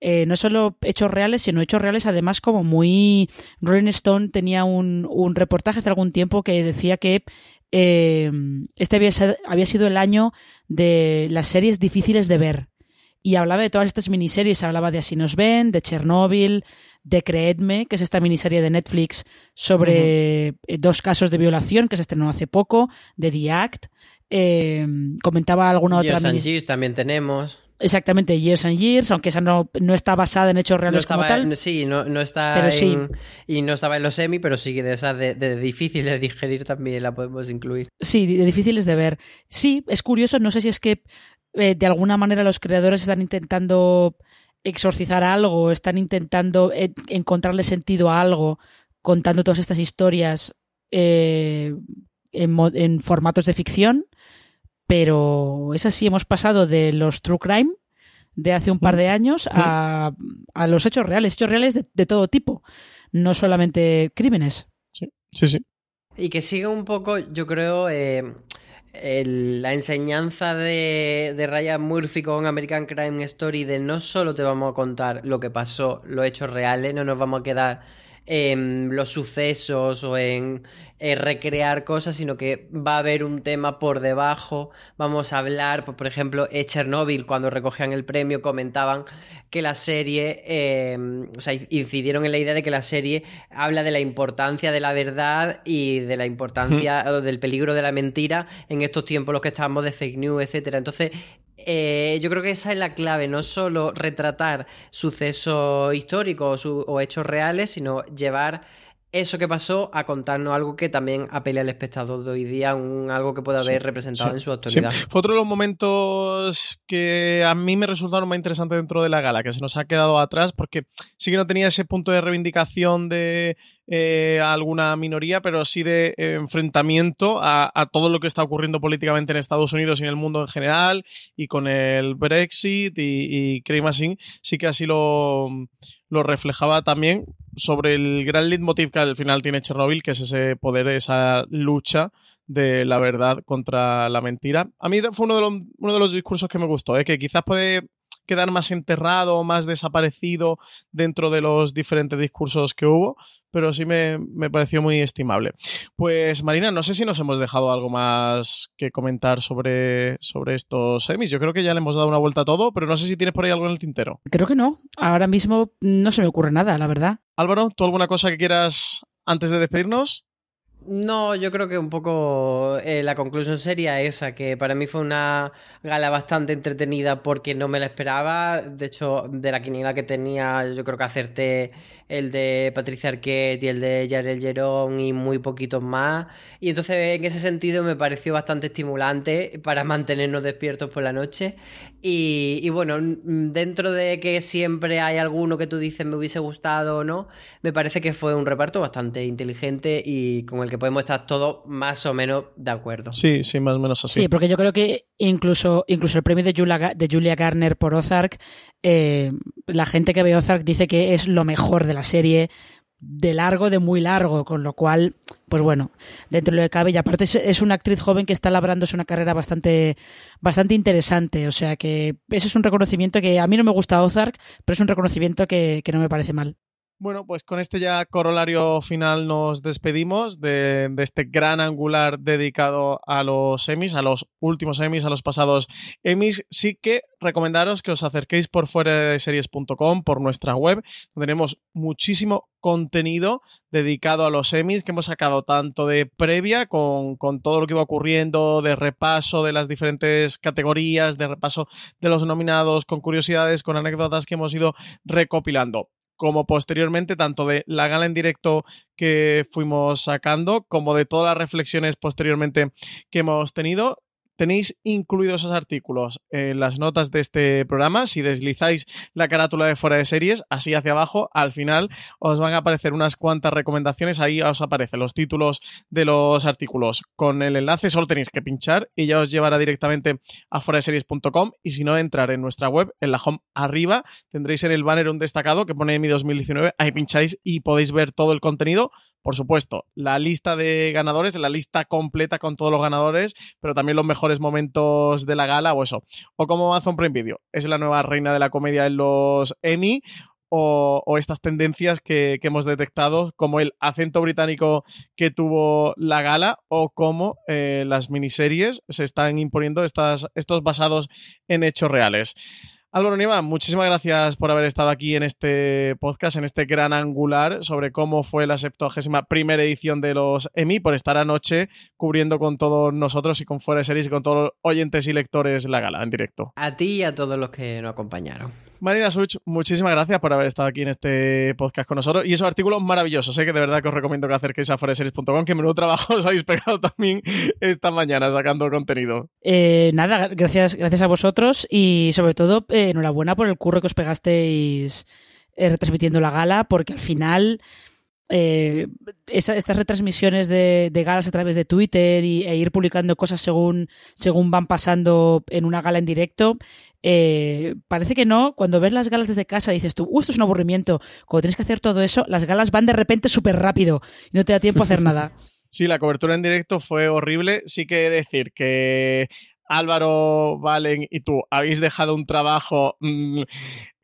eh, no solo hechos reales, sino hechos reales además como muy... Rolling Stone tenía un, un reportaje hace algún tiempo que decía que eh, este había, sido el año de las series difíciles de ver. Y hablaba de todas estas miniseries, hablaba de Así nos ven, de Chernobyl, de Creedme, que es esta miniserie de Netflix sobre eh, dos casos de violación que se estrenó hace poco, de The Act. Eh, comentaba alguna otra miniserie. también tenemos. Exactamente, Years and Years, aunque esa no, no está basada en hechos reales como tal. Sí, no, no está en, y no estaba en los semi, pero sí de esas de, de, difíciles de digerir también la podemos incluir. Sí, de difíciles de ver. Sí, es curioso, no sé si es que eh, de alguna manera los creadores están intentando exorcizar algo, están intentando eh, encontrarle sentido a algo, contando todas estas historias eh, en, en formatos de ficción pero es así, hemos pasado de los true crime de hace un par de años a, a los hechos reales, hechos reales de, todo tipo, no solamente crímenes. Sí, sí, sí. Y que sigue un poco, yo creo, eh, la enseñanza de, de Ryan Murphy con American Crime Story de no solo te vamos a contar lo que pasó, los hechos reales, no nos vamos a quedar en los sucesos o en, recrear cosas, sino que va a haber un tema por debajo. Vamos a hablar, pues, por ejemplo, Chernobyl, cuando recogían el premio, comentaban que la serie, em, o sea, incidieron en la idea de que la serie habla de la importancia de la verdad y de la importancia o del peligro de la mentira en estos tiempos los que estamos de fake news, etcétera. Entonces, eh, yo creo que esa es la clave, no solo retratar sucesos históricos o hechos reales, sino llevar eso que pasó a contarnos algo que también apele al espectador de hoy día, un, algo que pueda haber representado en su actualidad. Fue otro de los momentos que a mí me resultaron más interesantes dentro de la gala, que se nos ha quedado atrás, porque sí que no tenía ese punto de reivindicación de eh, alguna minoría, pero sí de enfrentamiento a, todo lo que está ocurriendo políticamente en Estados Unidos y en el mundo en general, y con el Brexit y, y Craig sí que así lo, lo reflejaba también sobre el gran leitmotiv que al final tiene Chernobyl, que es ese poder, esa lucha de la verdad contra la mentira. A mí fue uno de los, uno de los discursos que me gustó, ¿eh? que quizás puede quedar más enterrado, más desaparecido dentro de los diferentes discursos que hubo, pero sí me, pareció muy estimable. Pues Marina, no sé si nos hemos dejado algo más que comentar sobre, sobre estos semis. Yo creo que ya le hemos dado una vuelta a todo, pero no sé si tienes por ahí algo en el tintero. Creo que no. Ahora mismo no se me ocurre nada, la verdad. Álvaro, ¿tú alguna cosa que quieras antes de despedirnos? No, yo creo que un poco eh, la conclusión sería esa, que para mí fue una gala bastante entretenida porque no me la esperaba. De hecho, de la quiniela que tenía, yo creo que acerté el de Patricia Arquette y el de Yarel Gerón y muy poquitos más. Y entonces, en ese sentido, me pareció bastante estimulante para mantenernos despiertos por la noche. Y, y bueno, dentro de que siempre hay alguno que tú dices me hubiese gustado o no, me parece que fue un reparto bastante inteligente y con el que podemos estar todos más o menos de acuerdo. Sí, sí, más o menos así. Sí, porque yo creo que incluso, incluso el premio de Julia, de Julia Garner por Ozark, eh, la gente que ve Ozark dice que es lo mejor de la serie de largo, de muy largo, con lo cual, pues bueno, dentro de lo que cabe, y aparte es, una actriz joven que está labrándose una carrera bastante, bastante interesante, o sea que eso es un reconocimiento que a mí no me gusta Ozark, pero es un reconocimiento que no me parece mal. Bueno, pues con este ya corolario final nos despedimos de, este gran angular dedicado a los Emmys, a los últimos Emmys, a los pasados Emmys. Sí que recomendaros que os acerquéis por fuera de series.com, por nuestra web, donde tenemos muchísimo contenido dedicado a los Emmys que hemos sacado tanto de previa con, con todo lo que iba ocurriendo, de repaso de las diferentes categorías, de repaso de los nominados, con curiosidades, con anécdotas que hemos ido recopilando como posteriormente, tanto de la gala en directo que fuimos sacando, como de todas las reflexiones posteriormente que hemos tenido. Tenéis incluidos esos artículos en las notas de este programa. Si deslizáis la carátula de fuera de series, así hacia abajo, al final os van a aparecer unas cuantas recomendaciones. Ahí os aparecen los títulos de los artículos con el enlace. Solo tenéis que pinchar y ya os llevará directamente a series.com. Y si no, entrar en nuestra web, en la home arriba, tendréis en el banner un destacado que pone mi 2019. Ahí pincháis y podéis ver todo el contenido por supuesto, la lista de ganadores, la lista completa con todos los ganadores, pero también los mejores momentos de la gala o eso. O como Amazon Prime Video, es la nueva reina de la comedia en los Emmy. O, estas tendencias que, hemos detectado, como el acento británico que tuvo la gala, o como eh, las miniseries se están imponiendo estas, estos basados en hechos reales. Álvaro Nieva, muchísimas gracias por haber estado aquí en este podcast, en este gran angular sobre cómo fue la 71 primera edición de los EMI, por estar anoche cubriendo con todos nosotros y con Fuera Series y con todos los oyentes y lectores la gala en directo. A ti y a todos los que nos acompañaron. Marina Such, muchísimas gracias por haber estado aquí en este podcast con nosotros y esos artículos maravillosos. Sé que de verdad que os recomiendo que acerquéis a foreseries.com, que menudo trabajo os habéis pegado también esta mañana sacando contenido. Eh, nada, gracias, gracias a vosotros y sobre todo eh, enhorabuena por el curro que os pegasteis eh, retransmitiendo la gala, porque al final eh, estas retransmisiones de, galas a través de Twitter y, e ir publicando cosas según, según van pasando en una gala en directo, eh, parece que no. Cuando ves las galas desde casa dices tú, esto es un aburrimiento. Cuando tienes que hacer todo eso, las galas van de repente súper rápido y no te da tiempo a hacer nada. Sí, la cobertura en directo fue horrible. Sí que decir que Álvaro, Valen y tú habéis dejado un trabajo mm,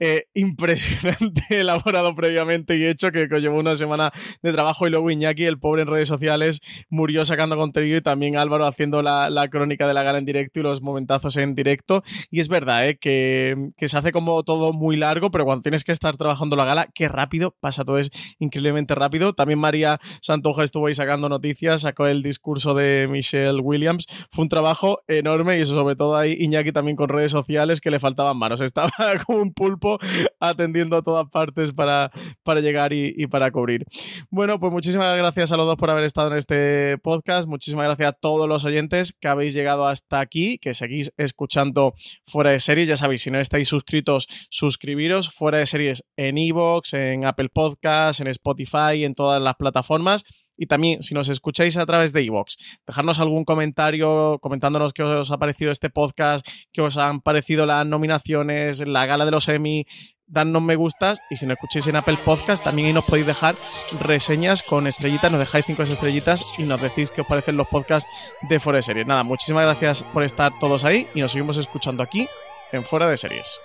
eh, impresionante elaborado previamente y hecho que, llevó una semana de trabajo y luego Iñaki, el pobre en redes sociales, murió sacando contenido y también Álvaro haciendo la, crónica de la gala en directo y los momentazos en directo. Y es verdad eh, que, se hace como todo muy largo, pero cuando tienes que estar trabajando la gala, qué rápido pasa todo, es increíblemente rápido. También María Santoja estuvo ahí sacando noticias, sacó el discurso de Michelle Williams. Fue un trabajo enorme y eso sobre todo ahí Iñaki también con redes sociales que le faltaban manos. Estaba como un pulpo atendiendo a todas partes para, para llegar y, para cubrir. Bueno, pues muchísimas gracias a los dos por haber estado en este podcast. Muchísimas gracias a todos los oyentes que habéis llegado hasta aquí, que seguís escuchando Fuera de Series. Ya sabéis, si no estáis suscritos, suscribiros. Fuera de Series en Evox, en Apple Podcasts, en Spotify, en todas las plataformas. Y también, si nos escucháis a través de iVoox, dejarnos algún comentario comentándonos qué os ha parecido este podcast, qué os han parecido las nominaciones, la gala de los Emmy, dadnos me gustas y si nos escucháis en Apple Podcast también ahí nos podéis dejar reseñas con estrellitas, nos dejáis cinco estrellitas y nos decís qué os parecen los podcasts de Fuera de Series. Nada, muchísimas gracias por estar todos ahí y nos seguimos escuchando aquí en Fuera de Series.